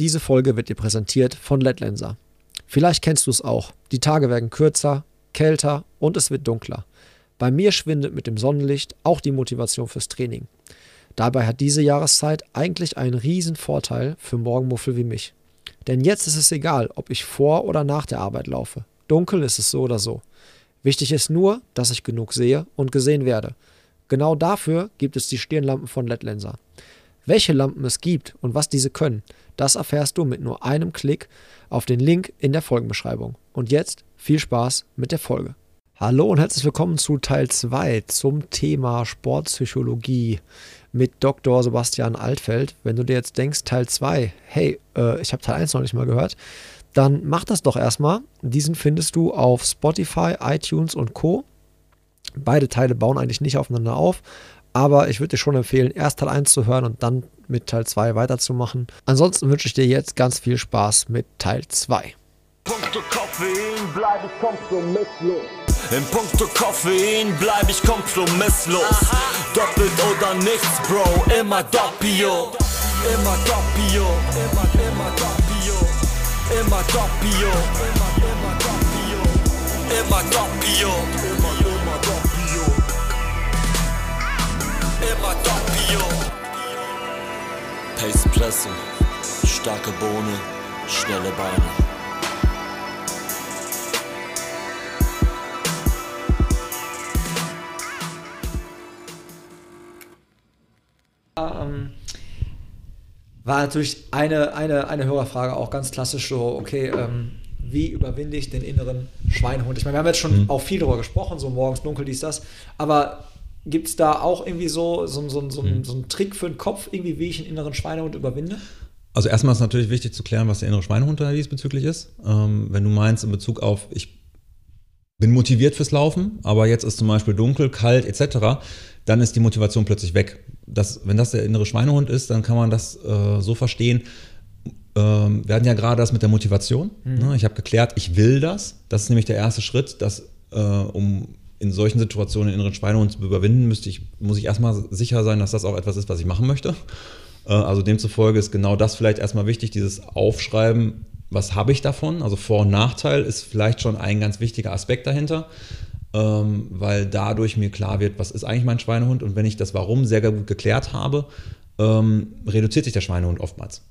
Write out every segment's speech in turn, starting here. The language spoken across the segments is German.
Diese Folge wird dir präsentiert von Letlenser. Vielleicht kennst du es auch. Die Tage werden kürzer, kälter und es wird dunkler. Bei mir schwindet mit dem Sonnenlicht auch die Motivation fürs Training. Dabei hat diese Jahreszeit eigentlich einen riesen Vorteil für Morgenmuffel wie mich. Denn jetzt ist es egal, ob ich vor oder nach der Arbeit laufe. Dunkel ist es so oder so. Wichtig ist nur, dass ich genug sehe und gesehen werde. Genau dafür gibt es die Stirnlampen von Letlenser. Welche Lampen es gibt und was diese können, das erfährst du mit nur einem Klick auf den Link in der Folgenbeschreibung. Und jetzt viel Spaß mit der Folge. Hallo und herzlich willkommen zu Teil 2 zum Thema Sportpsychologie mit Dr. Sebastian Altfeld. Wenn du dir jetzt denkst, Teil 2, hey, äh, ich habe Teil 1 noch nicht mal gehört, dann mach das doch erstmal. Diesen findest du auf Spotify, iTunes und Co. Beide Teile bauen eigentlich nicht aufeinander auf, aber ich würde dir schon empfehlen, erst Teil 1 zu hören und dann mit Teil 2 weiterzumachen. Ansonsten wünsche ich dir jetzt ganz viel Spaß mit Teil 2. Punkto Koffein bleib ich kompromisslos. In puncto Koffein bleib ich kompromisslos. Doppelt oder nichts, Bro, immer doppio. Immer doppio. Immer, immer doppio. Immer doppio. Immer, immer doppio. Immer doppio. Immer, immer Immer doppio. Pace Presse. Starke Bohne. Schnelle Beine. Ähm, war natürlich eine, eine, eine Hörerfrage auch ganz klassisch so, okay, ähm, wie überwinde ich den inneren Schweinehund? Ich meine, wir haben jetzt schon mhm. auch viel darüber gesprochen, so morgens dunkel, dies, das, aber gibt es da auch irgendwie so, so, so, so, mhm. so einen Trick für den Kopf, irgendwie, wie ich einen inneren Schweinehund überwinde? Also erstmal ist natürlich wichtig zu klären, was der innere Schweinehund da diesbezüglich ist. Ähm, wenn du meinst in Bezug auf, ich bin motiviert fürs Laufen, aber jetzt ist zum Beispiel dunkel, kalt etc., dann ist die Motivation plötzlich weg. Das, wenn das der innere Schweinehund ist, dann kann man das äh, so verstehen. Ähm, wir hatten ja gerade das mit der Motivation. Mhm. Ne? Ich habe geklärt, ich will das. Das ist nämlich der erste Schritt, dass, äh, um in solchen Situationen den inneren Schweinehund zu überwinden, müsste ich, muss ich erstmal sicher sein, dass das auch etwas ist, was ich machen möchte. Äh, also demzufolge ist genau das vielleicht erstmal wichtig, dieses Aufschreiben, was habe ich davon? Also Vor- und Nachteil ist vielleicht schon ein ganz wichtiger Aspekt dahinter ähm, weil dadurch mir klar wird, was ist eigentlich mein Schweinehund und wenn ich das Warum sehr gut geklärt habe, ähm, reduziert sich der Schweinehund oftmals.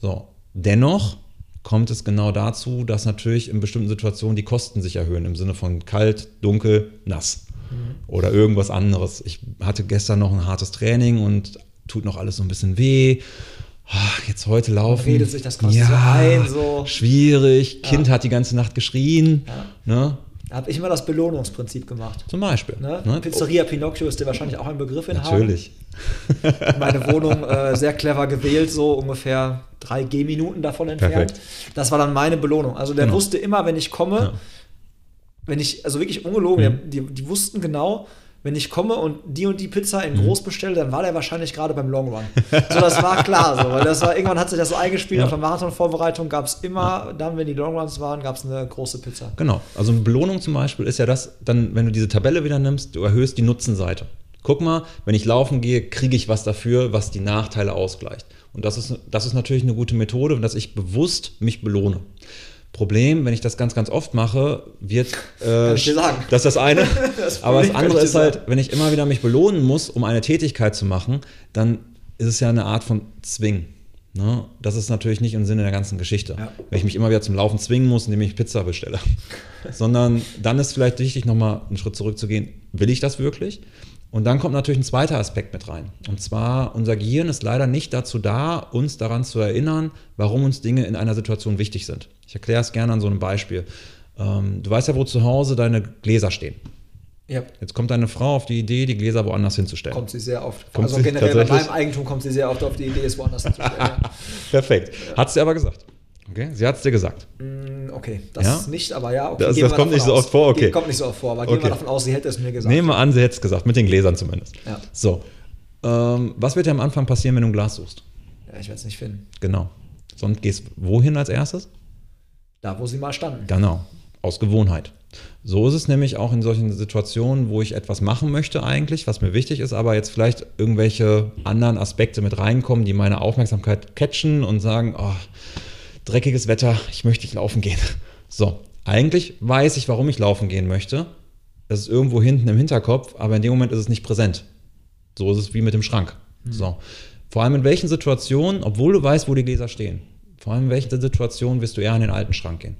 So, dennoch kommt es genau dazu, dass natürlich in bestimmten Situationen die Kosten sich erhöhen, im Sinne von kalt, dunkel, nass mhm. oder irgendwas anderes. Ich hatte gestern noch ein hartes Training und tut noch alles so ein bisschen weh. Ach, jetzt heute laufen. Man redet sich das quasi ja, so ein. So. Schwierig. Kind hat die ganze Nacht geschrien. Ja. Ne? Da habe ich immer das Belohnungsprinzip gemacht. Zum Beispiel. Ne? Ne? Pizzeria Pinocchio ist dir wahrscheinlich auch ein Begriff in Natürlich. Hagen. Meine Wohnung äh, sehr clever gewählt, so ungefähr drei Gehminuten davon entfernt. Perfekt. Das war dann meine Belohnung. Also der genau. wusste immer, wenn ich komme, ja. wenn ich, also wirklich ungelogen, mhm. die, die wussten genau, wenn ich komme und die und die Pizza in mhm. groß bestelle, dann war der wahrscheinlich gerade beim Long Run. So, das war klar so, weil das war, irgendwann hat sich das so eingespielt, ja. auf der Marathonvorbereitung gab es immer, ja. dann, wenn die Long Runs waren, gab es eine große Pizza. Genau, also eine Belohnung zum Beispiel ist ja das, dann, wenn du diese Tabelle wieder nimmst, du erhöhst die Nutzenseite. Guck mal, wenn ich laufen gehe, kriege ich was dafür, was die Nachteile ausgleicht. Und das ist, das ist natürlich eine gute Methode, dass ich bewusst mich belohne. Problem, wenn ich das ganz, ganz oft mache, wird äh, das ist das eine. das aber das andere ist halt, wenn ich immer wieder mich belohnen muss, um eine Tätigkeit zu machen, dann ist es ja eine Art von Zwingen. Ne? Das ist natürlich nicht im Sinne der ganzen Geschichte. Ja. Wenn ich mich immer wieder zum Laufen zwingen muss, indem ich Pizza bestelle. Sondern dann ist vielleicht wichtig, nochmal einen Schritt zurückzugehen. Will ich das wirklich? Und dann kommt natürlich ein zweiter Aspekt mit rein. Und zwar, unser Gehirn ist leider nicht dazu da, uns daran zu erinnern, warum uns Dinge in einer Situation wichtig sind. Ich erkläre es gerne an so einem Beispiel. Ähm, du weißt ja, wo zu Hause deine Gläser stehen. Ja. Jetzt kommt deine Frau auf die Idee, die Gläser woanders hinzustellen. Kommt sie sehr oft. Kommt also generell bei meinem Eigentum kommt sie sehr oft auf die Idee, es woanders hinzustellen. ja. Perfekt. Hat sie aber gesagt. Okay, sie hat es dir gesagt. Mm, okay, das ja? nicht, aber ja. Okay, das, das kommt nicht so oft vor, okay. kommt nicht so oft vor, aber okay. gehen wir davon aus, sie hätte es mir gesagt. Nehmen wir an, sie hätte es gesagt, mit den Gläsern zumindest. Ja. So. Ähm, was wird dir am Anfang passieren, wenn du ein Glas suchst? Ja, ich werde es nicht finden. Genau. Sonst gehst wohin als erstes? Da, wo sie mal standen. Genau. Aus Gewohnheit. So ist es nämlich auch in solchen Situationen, wo ich etwas machen möchte eigentlich, was mir wichtig ist, aber jetzt vielleicht irgendwelche anderen Aspekte mit reinkommen, die meine Aufmerksamkeit catchen und sagen, oh, dreckiges Wetter, ich möchte nicht laufen gehen. So, eigentlich weiß ich, warum ich laufen gehen möchte. Das ist irgendwo hinten im Hinterkopf, aber in dem Moment ist es nicht präsent. So ist es wie mit dem Schrank. Mhm. So. Vor allem in welchen Situationen, obwohl du weißt, wo die Gläser stehen, vor allem in welchen Situationen wirst du eher in den alten Schrank gehen?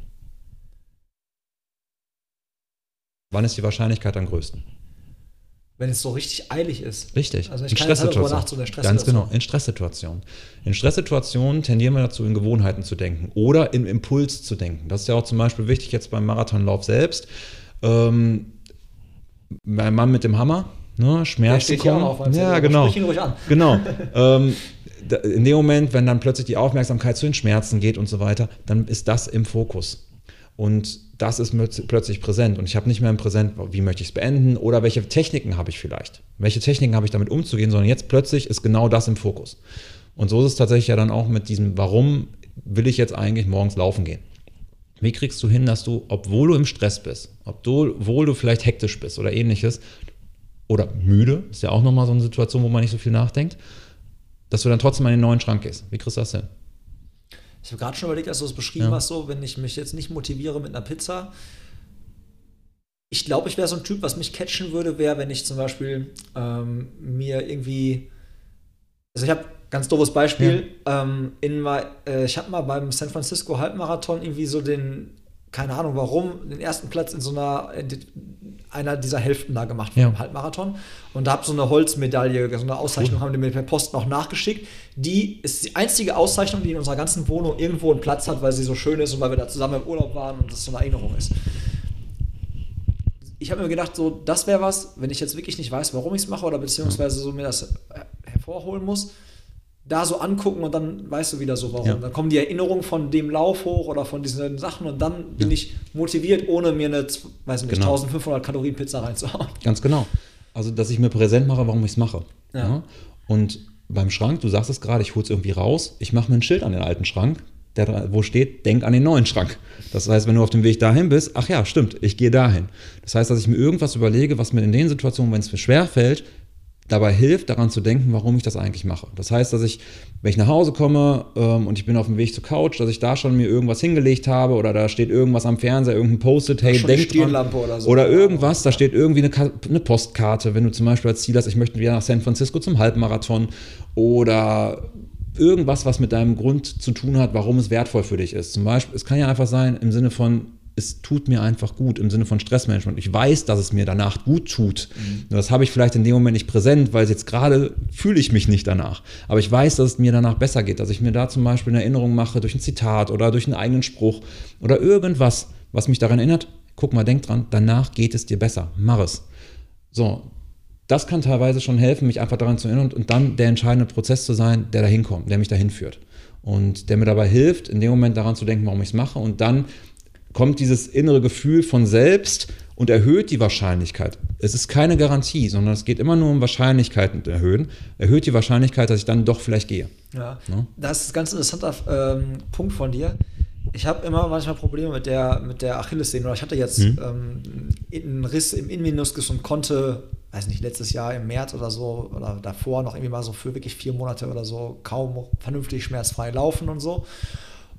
Wann ist die Wahrscheinlichkeit am größten? Wenn es so richtig eilig ist. Richtig. Also ich in kann Stresssituationen. Nacht so in der Stress Ganz genau, in Stresssituationen. In Stresssituationen tendieren wir dazu, in Gewohnheiten zu denken oder im Impuls zu denken. Das ist ja auch zum Beispiel wichtig jetzt beim Marathonlauf selbst. Ähm, mein Mann mit dem Hammer, ne, Schmerzen steht kommen. auf, ja, also genau. sprich ihn ruhig an. Genau. ähm, in dem Moment, wenn dann plötzlich die Aufmerksamkeit zu den Schmerzen geht und so weiter, dann ist das im Fokus. Und das ist plötz- plötzlich präsent. Und ich habe nicht mehr im Präsent, wie möchte ich es beenden oder welche Techniken habe ich vielleicht. Welche Techniken habe ich damit umzugehen, sondern jetzt plötzlich ist genau das im Fokus. Und so ist es tatsächlich ja dann auch mit diesem, warum will ich jetzt eigentlich morgens laufen gehen? Wie kriegst du hin, dass du, obwohl du im Stress bist, obwohl, obwohl du vielleicht hektisch bist oder ähnliches, oder müde, ist ja auch nochmal so eine Situation, wo man nicht so viel nachdenkt, dass du dann trotzdem an den neuen Schrank gehst. Wie kriegst du das hin? Ich habe gerade schon überlegt, als du es beschrieben Ja. hast, so, wenn ich mich jetzt nicht motiviere mit einer Pizza. Ich glaube, ich wäre so ein Typ, was mich catchen würde, wäre, wenn ich zum Beispiel ähm, mir irgendwie. Also ich habe ganz doofes Beispiel. Ähm, in, äh, ich habe mal beim San Francisco Halbmarathon irgendwie so den, keine Ahnung warum, den ersten Platz in so einer, in einer dieser Hälften da gemacht vom Ja. Halbmarathon. Und da habe so eine Holzmedaille, so eine Auszeichnung haben die mir per Post noch nachgeschickt. Die ist die einzige Auszeichnung, die in unserer ganzen Wohnung irgendwo einen Platz hat, weil sie so schön ist und weil wir da zusammen im Urlaub waren und das so eine Erinnerung ist. Ich habe mir gedacht, so, das wäre was, wenn ich jetzt wirklich nicht weiß, warum ich es mache oder beziehungsweise so mir das äh, hervorholen muss, da so angucken und dann weißt du wieder so, warum. Ja. Dann kommen die Erinnerungen von dem Lauf hoch oder von diesen Sachen und dann bin Ja. ich motiviert, ohne mir eine, weiß nicht, Genau. 1500 Kalorien Pizza reinzuhauen. Ganz genau. Also, dass ich mir präsent mache, warum ich es mache. Ja. Und beim Schrank, du sagst es gerade, ich hole es irgendwie raus, ich mache mir ein Schild an den alten Schrank, der, da- wo steht, denk an den neuen Schrank. Das heißt, wenn du auf dem Weg dahin bist, ach ja, stimmt, ich gehe dahin. Das heißt, dass ich mir irgendwas überlege, was mir in den Situationen, wenn es mir schwer fällt, dabei hilft, daran zu denken, warum ich das eigentlich mache. Das heißt, dass ich, wenn ich nach Hause komme ähm, und ich bin auf dem Weg zur Couch, dass ich da schon mir irgendwas hingelegt habe oder da steht irgendwas am Fernseher, irgendein Post-it, hey, denk dran. Oder so. Oder irgendwas, da steht irgendwie eine, eine Postkarte, wenn du zum Beispiel als Ziel hast, ich möchte wieder nach San Francisco zum Halbmarathon oder irgendwas, was mit deinem Grund zu tun hat, warum es wertvoll für dich ist. Zum Beispiel, es kann ja einfach sein im Sinne von, es tut mir einfach gut, im Sinne von Stressmanagement. Ich weiß, dass es mir danach gut tut. Nur Das habe ich vielleicht in dem Moment nicht präsent, weil jetzt gerade fühle ich mich nicht danach. Aber ich weiß, dass es mir danach besser geht, dass ich mir da zum Beispiel eine Erinnerung mache durch ein Zitat oder durch einen eigenen Spruch oder irgendwas, was mich daran erinnert, guck mal, denk dran, danach geht es dir besser. Mach es. So, das kann teilweise schon helfen, mich einfach daran zu erinnern und, und dann der entscheidende Prozess zu sein, der dahin kommt, der mich dahin führt. Und der mir dabei hilft, in dem Moment daran zu denken, warum ich es mache. Und dann kommt dieses innere Gefühl von selbst und erhöht die Wahrscheinlichkeit. Es ist keine Garantie, sondern es geht immer nur um Wahrscheinlichkeiten erhöhen. Erhöht die Wahrscheinlichkeit, dass ich dann doch vielleicht gehe. Ja, Ne? das ist ein ganz interessanter ähm, Punkt von dir. Ich habe immer manchmal Probleme mit der, mit der Achillessehne. Oder ich hatte jetzt Mhm. ähm, einen Riss im Innenmeniskus und konnte, weiß nicht, letztes Jahr im März oder so oder davor noch irgendwie mal so für wirklich vier Monate oder so kaum vernünftig schmerzfrei laufen und so.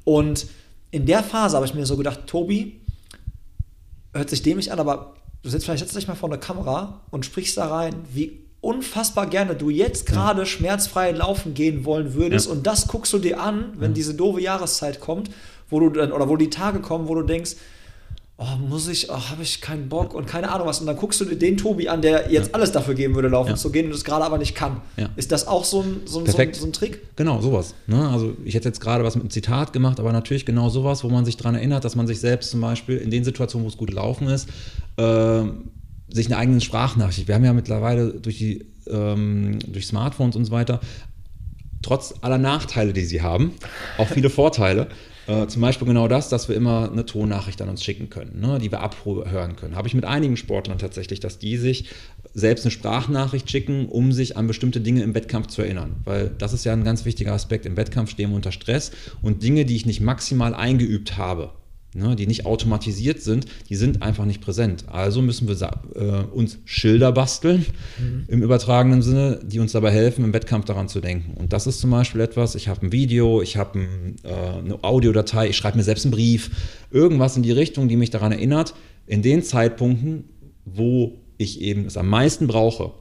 Und in der Phase habe ich mir so gedacht, Tobi, hört sich dämlich an, aber du sitzt vielleicht setzt dich mal vor eine Kamera und sprichst da rein, wie unfassbar gerne du jetzt gerade schmerzfrei laufen gehen wollen würdest. Ja. und das guckst du dir an, wenn diese doofe Jahreszeit kommt, wo du dann oder wo die Tage kommen, wo du denkst, oh, muss ich, oh, habe ich keinen Bock und keine Ahnung was und dann guckst du den Tobi an, der jetzt alles dafür geben würde, laufen Ja. zu gehen und es gerade aber nicht kann. Ja. Ist das auch so ein, so ein, so ein, so ein Trick? Genau, sowas. Ne? Also ich hätte jetzt gerade was mit einem Zitat gemacht, aber natürlich genau sowas, wo man sich daran erinnert, dass man sich selbst zum Beispiel in den Situationen, wo es gut gelaufen ist, ähm, sich eine eigene Sprachnachricht. Wir haben ja mittlerweile durch die ähm, durch Smartphones und so weiter, trotz aller Nachteile, die sie haben, auch viele Vorteile. Äh, zum Beispiel genau das, dass wir immer eine Tonnachricht an uns schicken können, ne, die wir abhören können. Habe ich mit einigen Sportlern tatsächlich, dass die sich selbst eine Sprachnachricht schicken, um sich an bestimmte Dinge im Wettkampf zu erinnern. Weil das ist ja ein ganz wichtiger Aspekt. Im Wettkampf stehen wir unter Stress und Dinge, die ich nicht maximal eingeübt habe, ne, die nicht automatisiert sind, die sind einfach nicht präsent. Also müssen wir äh, uns Schilder basteln mhm. im übertragenen Sinne, die uns dabei helfen, im Wettkampf daran zu denken. Und das ist zum Beispiel etwas, ich habe ein Video, ich habe ein, äh, eine Audiodatei, ich schreibe mir selbst einen Brief, irgendwas in die Richtung, die mich daran erinnert, in den Zeitpunkten, wo ich eben es am meisten brauche,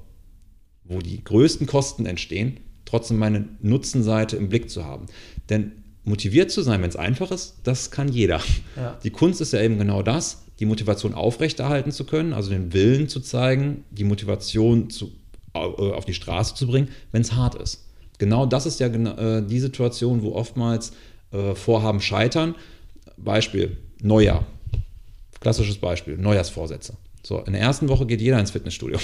wo die größten Kosten entstehen, trotzdem meine Nutzenseite im Blick zu haben. Denn motiviert zu sein, wenn es einfach ist, das kann jeder. Ja. Die Kunst ist ja eben genau das, die Motivation aufrechterhalten zu können, also den Willen zu zeigen, die Motivation zu, äh, auf die Straße zu bringen, wenn es hart ist. Genau das ist ja äh, die Situation, wo oftmals äh, Vorhaben scheitern. Beispiel Neujahr. Klassisches Beispiel, Neujahrsvorsätze. So, in der ersten Woche geht jeder ins Fitnessstudio.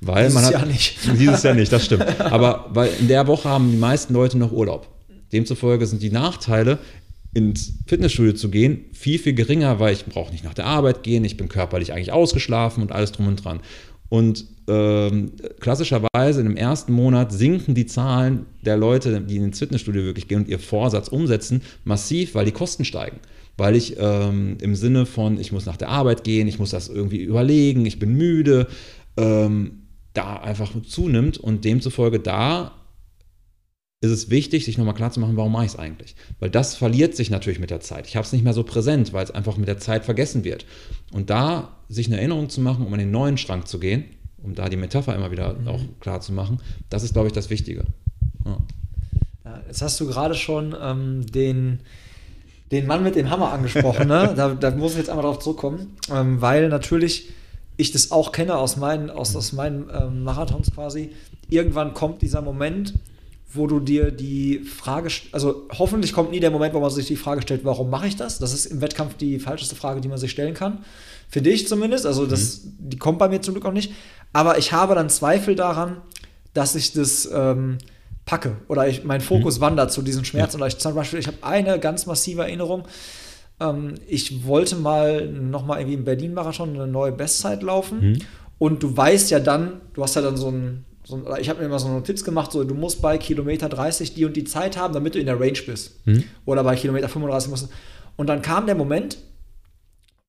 Weil dieses man hat, Jahr nicht. Dieses Jahr nicht, das stimmt. Aber weil in der Woche haben die meisten Leute noch Urlaub. Demzufolge sind die Nachteile, ins Fitnessstudio zu gehen, viel, viel geringer, weil ich brauche nicht nach der Arbeit gehen, ich bin körperlich eigentlich ausgeschlafen und alles drum und dran. Und ähm, klassischerweise in dem ersten Monat sinken die Zahlen der Leute, die ins Fitnessstudio wirklich gehen und ihr Vorsatz umsetzen, massiv, weil die Kosten steigen. Weil ich ähm, im Sinne von, ich muss nach der Arbeit gehen, ich muss das irgendwie überlegen, ich bin müde, ähm, da einfach zunimmt und demzufolge da ist es wichtig, sich nochmal klarzumachen, warum mache ich es eigentlich? Weil das verliert sich natürlich mit der Zeit. Ich habe es nicht mehr so präsent, weil es einfach mit der Zeit vergessen wird. Und da sich eine Erinnerung zu machen, um an den neuen Schrank zu gehen, um da die Metapher immer wieder mhm. auch klar zu machen, das ist, glaube ich, das Wichtige. Ja. Ja, jetzt hast du gerade schon ähm, den, den Mann mit dem Hammer angesprochen. Ne? da, da, muss ich jetzt einmal drauf zurückkommen, ähm, weil natürlich ich das auch kenne aus meinen, aus, aus meinen ähm, Marathons quasi. Irgendwann kommt dieser Moment, wo du dir die Frage, also hoffentlich kommt nie der Moment, wo man sich die Frage stellt, warum mache ich das? Das ist im Wettkampf die falscheste Frage, die man sich stellen kann. Finde ich zumindest. Also das, mhm. die kommt bei mir zum Glück auch nicht. Aber ich habe dann Zweifel daran, dass ich das ähm, packe oder ich, mein Fokus mhm. wandert zu diesen Schmerzen. Ja. Oder ich zum Beispiel, ich habe eine ganz massive Erinnerung. Ähm, ich wollte mal nochmal irgendwie im Berlin-Marathon eine neue Bestzeit laufen. Mhm. Und du weißt ja dann, du hast ja dann so ein so, ich habe mir immer so Notiz gemacht, so du musst bei Kilometer 30 die und die Zeit haben, damit du in der Range bist. Mhm. Oder bei Kilometer 35 musst du. Und dann kam der Moment,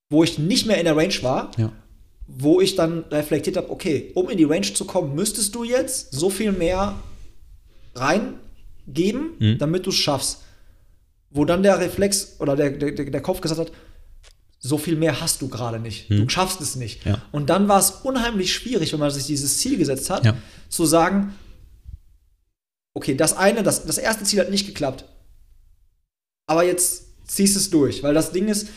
wo ich nicht mehr in der Range war, ja. wo ich dann reflektiert habe, okay, um in die Range zu kommen, müsstest du jetzt so viel mehr reingeben, mhm. damit du es schaffst. Wo dann der Reflex oder der, der, der Kopf gesagt hat, so viel mehr hast du gerade nicht. Hm. Du schaffst es nicht. Ja. Und dann war es unheimlich schwierig, wenn man sich dieses Ziel gesetzt hat, ja. zu sagen, okay, das eine, das, das erste Ziel hat nicht geklappt. Aber jetzt ziehst es durch, weil das Ding ist,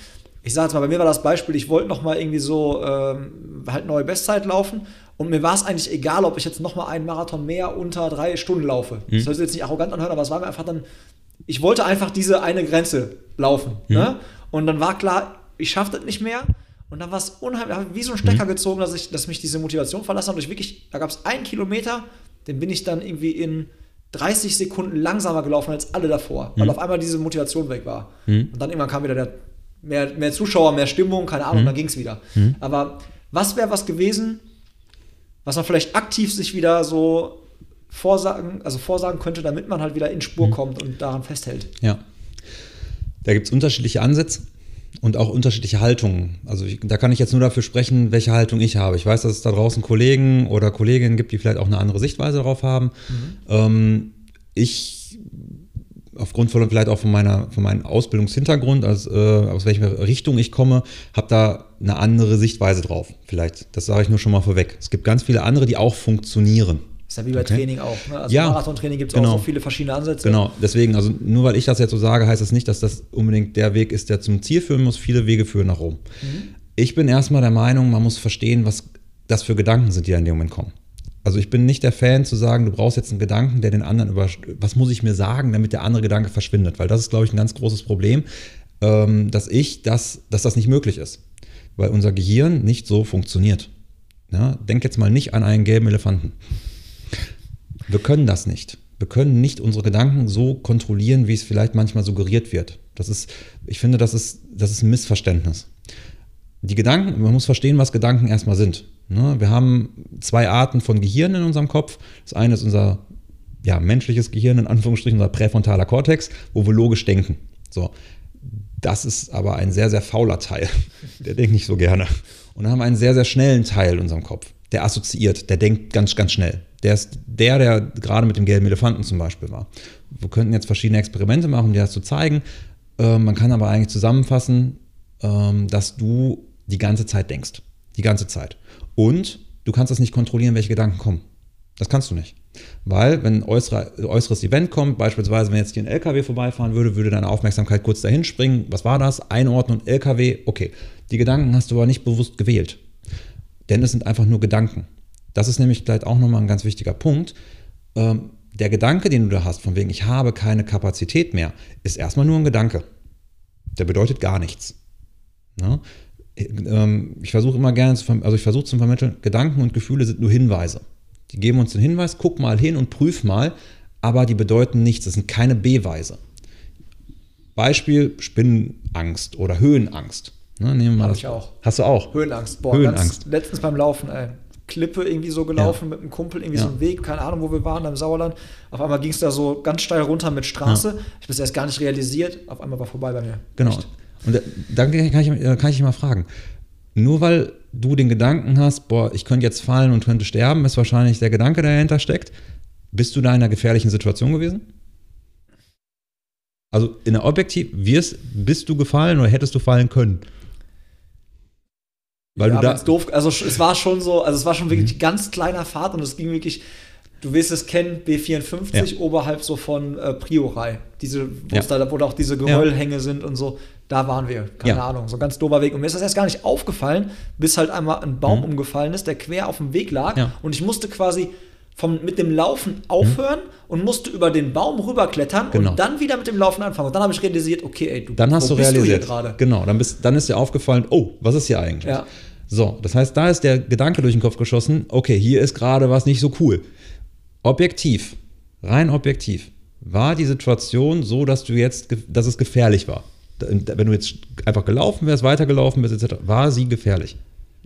ich sage jetzt mal, bei mir war das Beispiel, ich wollte noch mal irgendwie so ähm, halt neue Bestzeit laufen und mir war es eigentlich egal, ob ich jetzt noch mal einen Marathon mehr unter drei Stunden laufe. Hm. Das soll sich jetzt nicht arrogant anhören, aber es war mir einfach dann, ich wollte einfach diese eine Grenze laufen. Hm. Ne? Und dann war klar, ich schaffe das nicht mehr. Und dann war es unheimlich, wie so ein Stecker mhm. gezogen, dass, ich, dass mich diese Motivation verlassen hat. Und ich wirklich, da gab es einen Kilometer, den bin ich dann irgendwie in 30 Sekunden langsamer gelaufen als alle davor, weil mhm. auf einmal diese Motivation weg war. Mhm. Und dann irgendwann kam wieder der, mehr, mehr Zuschauer, mehr Stimmung, keine Ahnung, mhm. dann ging es wieder. Mhm. Aber was wäre was gewesen, was man vielleicht aktiv sich wieder so vorsagen, also vorsagen könnte, damit man halt wieder in Spur mhm. kommt und daran festhält? Ja. Da gibt es unterschiedliche Ansätze und auch unterschiedliche Haltungen. Also ich, da kann ich jetzt nur dafür sprechen, welche Haltung ich habe. Ich weiß, dass es da draußen Kollegen oder Kolleginnen gibt, die vielleicht auch eine andere Sichtweise darauf haben. Mhm. Ähm, ich aufgrund von vielleicht auch von meiner von meinem Ausbildungshintergrund, also, äh, aus welcher Richtung ich komme, habe da eine andere Sichtweise drauf. Vielleicht, das sage ich nur schon mal vorweg. Es gibt ganz viele andere, die auch funktionieren. Ist ja wie bei okay. Training auch. Ne? Also ja, Marathontraining gibt es genau. auch so viele verschiedene Ansätze. Genau, deswegen, also nur weil ich das jetzt so sage, heißt das nicht, dass das unbedingt der Weg ist, der zum Ziel führen muss. Viele Wege führen nach Rom. Mhm. Ich bin erstmal der Meinung, man muss verstehen, was das für Gedanken sind, die in dem Moment kommen. Also ich bin nicht der Fan zu sagen, du brauchst jetzt einen Gedanken, der den anderen über, was muss ich mir sagen, damit der andere Gedanke verschwindet, weil das ist, glaube ich, ein ganz großes Problem, ähm, dass ich das, dass das nicht möglich ist, weil unser Gehirn nicht so funktioniert. Ja, denk jetzt mal nicht an einen gelben Elefanten. Wir können das nicht. Wir können nicht unsere Gedanken so kontrollieren, wie es vielleicht manchmal suggeriert wird. Das ist, ich finde, das ist, das ist ein Missverständnis. Die Gedanken, man muss verstehen, was Gedanken erstmal sind. Ne? Wir haben zwei Arten von Gehirn in unserem Kopf. Das eine ist unser ja, menschliches Gehirn, in Anführungsstrichen, unser präfrontaler Kortex, wo wir logisch denken. So. das ist aber ein sehr, sehr fauler Teil. Der denkt nicht so gerne. Und dann haben wir einen sehr, sehr schnellen Teil in unserem Kopf. Der assoziiert, der denkt ganz, ganz schnell. Der ist der, der gerade mit dem gelben Elefanten zum Beispiel war. Wir könnten jetzt verschiedene Experimente machen, um dir das zu zeigen. Ähm, man kann aber eigentlich zusammenfassen, ähm, dass du die ganze Zeit denkst. Die ganze Zeit. Und du kannst das nicht kontrollieren, welche Gedanken kommen. Das kannst du nicht. Weil, wenn ein äußere, äußeres Event kommt, beispielsweise, wenn jetzt hier ein LKW vorbeifahren würde, würde deine Aufmerksamkeit kurz dahin springen. Was war das? Einordnen, LKW, okay. Die Gedanken hast du aber nicht bewusst gewählt. Denn es sind einfach nur Gedanken. Das ist nämlich vielleicht auch nochmal ein ganz wichtiger Punkt. Ähm, der Gedanke, den du da hast, von wegen, ich habe keine Kapazität mehr, ist erstmal nur ein Gedanke. Der bedeutet gar nichts. Ne? Ähm, ich versuche immer gerne, zu, also ich versuche zu vermitteln, Gedanken und Gefühle sind nur Hinweise. Die geben uns den Hinweis, guck mal hin und prüf mal, aber die bedeuten nichts. Das sind keine Beweise. Beispiel Spinnenangst oder Höhenangst. Ne, nehmen wir mal ich auch. Hast du auch? Höhenangst. Boah, Höhenangst. letztens beim Laufen, ey. Klippe irgendwie so gelaufen ja. mit einem Kumpel, irgendwie ja. so einen Weg, keine Ahnung, wo wir waren, im Sauerland. Auf einmal ging es da so ganz steil runter mit Straße. Ja. Ich habe es erst gar nicht realisiert. Auf einmal war vorbei bei mir. Genau. Echt. Und dann kann ich, äh, kann ich mal fragen, nur weil du den Gedanken hast, boah, ich könnte jetzt fallen und könnte sterben, ist wahrscheinlich der Gedanke, der dahinter steckt. Bist du da in einer gefährlichen Situation gewesen? Also in der Objektiv, wirst, bist du gefallen oder hättest du fallen können? Weil ja, du da doof, also es war schon so, also es war schon wirklich mhm. ganz kleiner Fahrt und es ging wirklich, du wirst es kennen, B54 ja. oberhalb so von äh, Priorei. Diese, wo, ja. da, wo da auch diese Geröllhänge sind und so. Da waren wir, keine. Ahnung, so ein ganz dober Weg. Und mir ist das erst gar nicht aufgefallen, bis halt einmal ein Baum mhm. umgefallen ist, der quer auf dem Weg lag. Und ich musste quasi vom, mit dem Laufen aufhören mhm. und musste über den Baum rüberklettern genau. und dann wieder mit dem Laufen anfangen. Und dann habe ich realisiert, okay, ey, du, dann hast du realisiert, gerade? Genau, dann, bist, dann ist dir aufgefallen, oh, was ist hier eigentlich? Ja. So, das heißt, da ist der Gedanke durch den Kopf geschossen, okay, hier ist gerade was nicht so cool. Objektiv, rein objektiv, war die Situation so, dass du jetzt, dass es gefährlich war? wenn du jetzt einfach gelaufen wärst, weitergelaufen bist, etc., war sie gefährlich?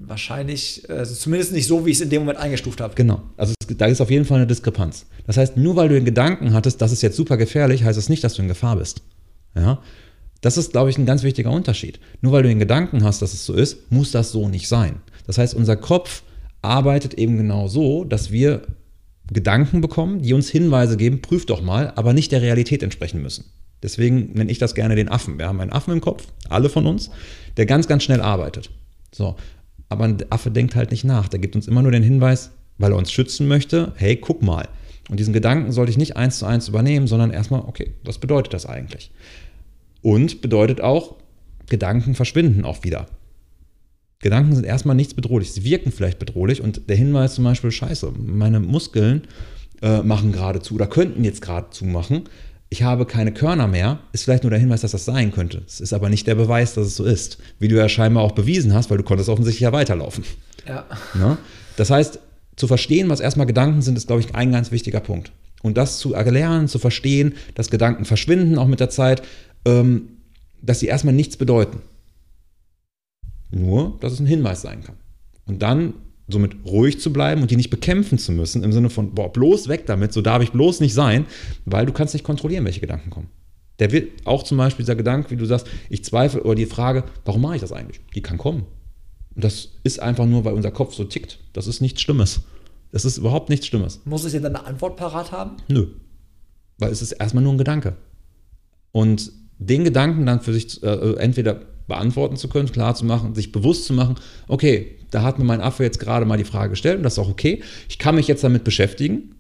Wahrscheinlich, also zumindest nicht so, wie ich es in dem Moment eingestuft habe. Genau. Also es, da ist auf jeden Fall eine Diskrepanz. Das heißt, nur weil du den Gedanken hattest, das ist jetzt super gefährlich, heißt das nicht, dass du in Gefahr bist. Ja? Das ist, glaube ich, ein ganz wichtiger Unterschied. Nur weil du den Gedanken hast, dass es so ist, muss das so nicht sein. Das heißt, unser Kopf arbeitet eben genau so, dass wir Gedanken bekommen, die uns Hinweise geben, prüf doch mal, aber nicht der Realität entsprechen müssen. Deswegen nenne ich das gerne den Affen. Wir haben einen Affen im Kopf, alle von uns, der ganz, ganz schnell arbeitet. So. Aber ein Affe denkt halt nicht nach. Der gibt uns immer nur den Hinweis, weil er uns schützen möchte, hey, guck mal. Und diesen Gedanken sollte ich nicht eins zu eins übernehmen, sondern erstmal, okay, was bedeutet das eigentlich? Und bedeutet auch, Gedanken verschwinden auch wieder. Gedanken sind erstmal nichts bedrohlich. Sie wirken vielleicht bedrohlich und der Hinweis zum Beispiel, scheiße, meine Muskeln äh, machen gerade zu oder könnten jetzt gerade zumachen ich habe keine Körner mehr, ist vielleicht nur der Hinweis, dass das sein könnte. Es ist aber nicht der Beweis, dass es so ist. Wie du ja scheinbar auch bewiesen hast, weil du konntest offensichtlich ja weiterlaufen. Ja. Ne? Das heißt, zu verstehen, was erstmal Gedanken sind, ist, glaube ich, ein ganz wichtiger Punkt. Und das zu erlernen, zu verstehen, dass Gedanken verschwinden, auch mit der Zeit, ähm, dass sie erstmal nichts bedeuten. Nur, dass es ein Hinweis sein kann. Und dann somit ruhig zu bleiben und die nicht bekämpfen zu müssen, im Sinne von, boah, bloß weg damit, so darf ich bloß nicht sein, weil du kannst nicht kontrollieren, welche Gedanken kommen. Der wird auch zum Beispiel dieser Gedanke, wie du sagst, ich zweifle, oder die Frage, warum mache ich das eigentlich? Die kann kommen. Und das ist einfach nur, weil unser Kopf so tickt. Das ist nichts Schlimmes. Das ist überhaupt nichts Schlimmes. Muss es dir dann eine Antwort parat haben? Nö. Weil es ist erstmal nur ein Gedanke. Und den Gedanken dann für sich äh, entweder beantworten zu können, klar zu machen, sich bewusst zu machen, okay, da hat mir mein Affe jetzt gerade mal die Frage gestellt und das ist auch okay. Ich kann mich jetzt damit beschäftigen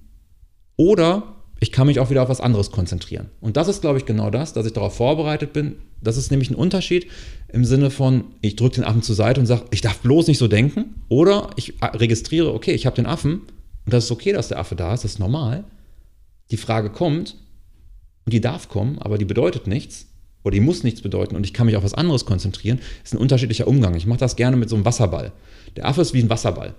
oder ich kann mich auch wieder auf was anderes konzentrieren. Und das ist, glaube ich, genau das, dass ich darauf vorbereitet bin. Das ist nämlich ein Unterschied im Sinne von, ich drücke den Affen zur Seite und sage, ich darf bloß nicht so denken. Oder ich registriere, okay, ich habe den Affen und das ist okay, dass der Affe da ist, das ist normal. Die Frage kommt und die darf kommen, aber die bedeutet nichts oder die muss nichts bedeuten und ich kann mich auf was anderes konzentrieren, ist ein unterschiedlicher Umgang. Ich mache das gerne mit so einem Wasserball. Der Affe ist wie ein Wasserball.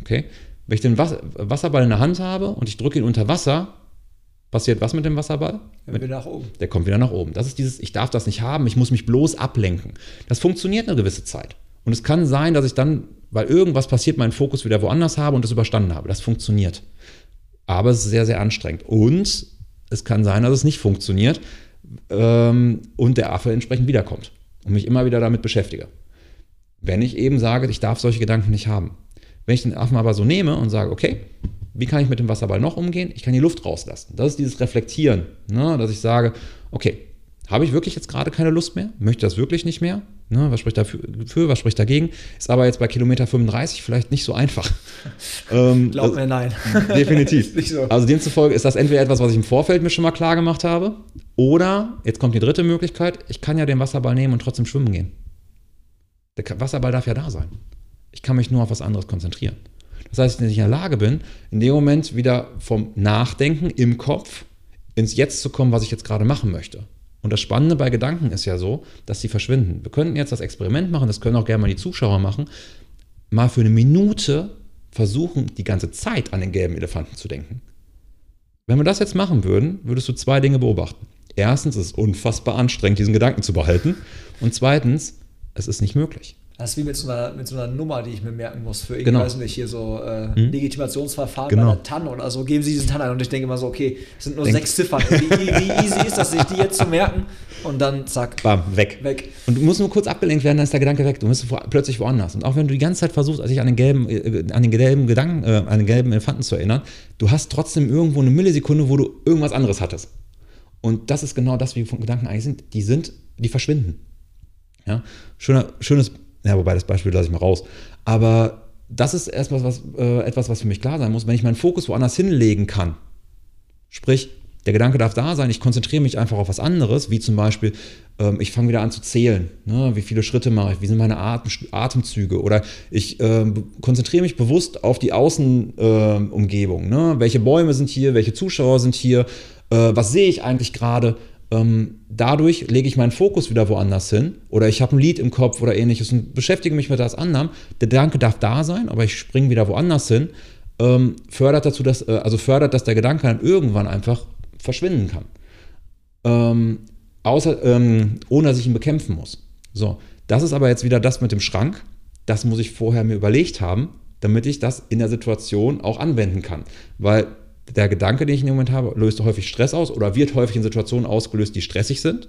Okay? Wenn ich den Wasserball in der Hand habe und ich drücke ihn unter Wasser, passiert was mit dem Wasserball? Der, wieder nach oben. der kommt wieder nach oben. Das ist dieses, ich darf das nicht haben, ich muss mich bloß ablenken. Das funktioniert eine gewisse Zeit. Und es kann sein, dass ich dann, weil irgendwas passiert, meinen Fokus wieder woanders habe und das überstanden habe. Das funktioniert. Aber es ist sehr, sehr anstrengend. Und es kann sein, dass es nicht funktioniert, ähm, und der Affe entsprechend wiederkommt und mich immer wieder damit beschäftige. Wenn ich eben sage, ich darf solche Gedanken nicht haben. Wenn ich den Affen aber so nehme und sage, okay, wie kann ich mit dem Wasserball noch umgehen? Ich kann die Luft rauslassen. Das ist dieses Reflektieren, ne? dass ich sage, okay, habe ich wirklich jetzt gerade keine Lust mehr? Möchte das wirklich nicht mehr? Ne, was spricht dafür, was spricht dagegen? Ist aber jetzt bei Kilometer 35 vielleicht nicht so einfach. ähm, Glaub mir, nein. Definitiv. so. Also demzufolge ist das entweder etwas, was ich im Vorfeld mir schon mal klar gemacht habe, oder, jetzt kommt die dritte Möglichkeit, ich kann ja den Wasserball nehmen und trotzdem schwimmen gehen. Der Wasserball darf ja da sein. Ich kann mich nur auf was anderes konzentrieren. Das heißt, wenn ich in der Lage bin, in dem Moment wieder vom Nachdenken im Kopf ins Jetzt zu kommen, was ich jetzt gerade machen möchte. Und das Spannende bei Gedanken ist ja so, dass sie verschwinden. Wir könnten jetzt das Experiment machen, das können auch gerne mal die Zuschauer machen, mal für eine Minute versuchen, die ganze Zeit an den gelben Elefanten zu denken. Wenn wir das jetzt machen würden, würdest du zwei Dinge beobachten. Erstens, es ist unfassbar anstrengend, diesen Gedanken zu behalten. Und zweitens, es ist nicht möglich. Das ist wie mit so, einer, mit so einer Nummer, die ich mir merken muss für irgendwie, genau. weiß nicht, hier so äh, hm? Legitimationsverfahren genau. bei der TAN oder so. Geben Sie diesen TAN ein und ich denke immer so, okay, es sind nur Denk. sechs Ziffern. Wie, wie, easy ist das, sich die jetzt zu merken? Und dann zack. Bam, weg. weg. Und du musst nur kurz abgelenkt werden, dann ist der Gedanke weg. Du bist plötzlich woanders. Und auch wenn du die ganze Zeit versuchst, sich an den gelben, äh, an den gelben Gedanken, äh, an den gelben Elefanten zu erinnern, du hast trotzdem irgendwo eine Millisekunde, wo du irgendwas anderes hattest. Und das ist genau das, wie Gedanken eigentlich sind. Die sind, die verschwinden. Ja? Schöner, schönes ja, wobei das Beispiel lasse ich mal raus. Aber das ist erstmal was, äh, etwas, was für mich klar sein muss, wenn ich meinen Fokus woanders hinlegen kann. Sprich, der Gedanke darf da sein, ich konzentriere mich einfach auf was anderes, wie zum Beispiel, ähm, ich fange wieder an zu zählen. Ne? Wie viele Schritte mache ich? Wie sind meine Atem, Atemzüge? Oder ich äh, konzentriere mich bewusst auf die Außenumgebung. Äh, ne? Welche Bäume sind hier? Welche Zuschauer sind hier? Äh, was sehe ich eigentlich gerade? Ähm, dadurch lege ich meinen Fokus wieder woanders hin oder ich habe ein Lied im Kopf oder ähnliches und beschäftige mich mit das anderen. Der Gedanke darf da sein, aber ich springe wieder woanders hin. Ähm, fördert dazu, dass, äh, also fördert, dass der Gedanke dann irgendwann einfach verschwinden kann. Ähm, außer, ähm, ohne dass ich ihn bekämpfen muss. So, das ist aber jetzt wieder das mit dem Schrank. Das muss ich vorher mir überlegt haben, damit ich das in der Situation auch anwenden kann. Weil der Gedanke, den ich dem Moment habe, löst häufig Stress aus oder wird häufig in Situationen ausgelöst, die stressig sind.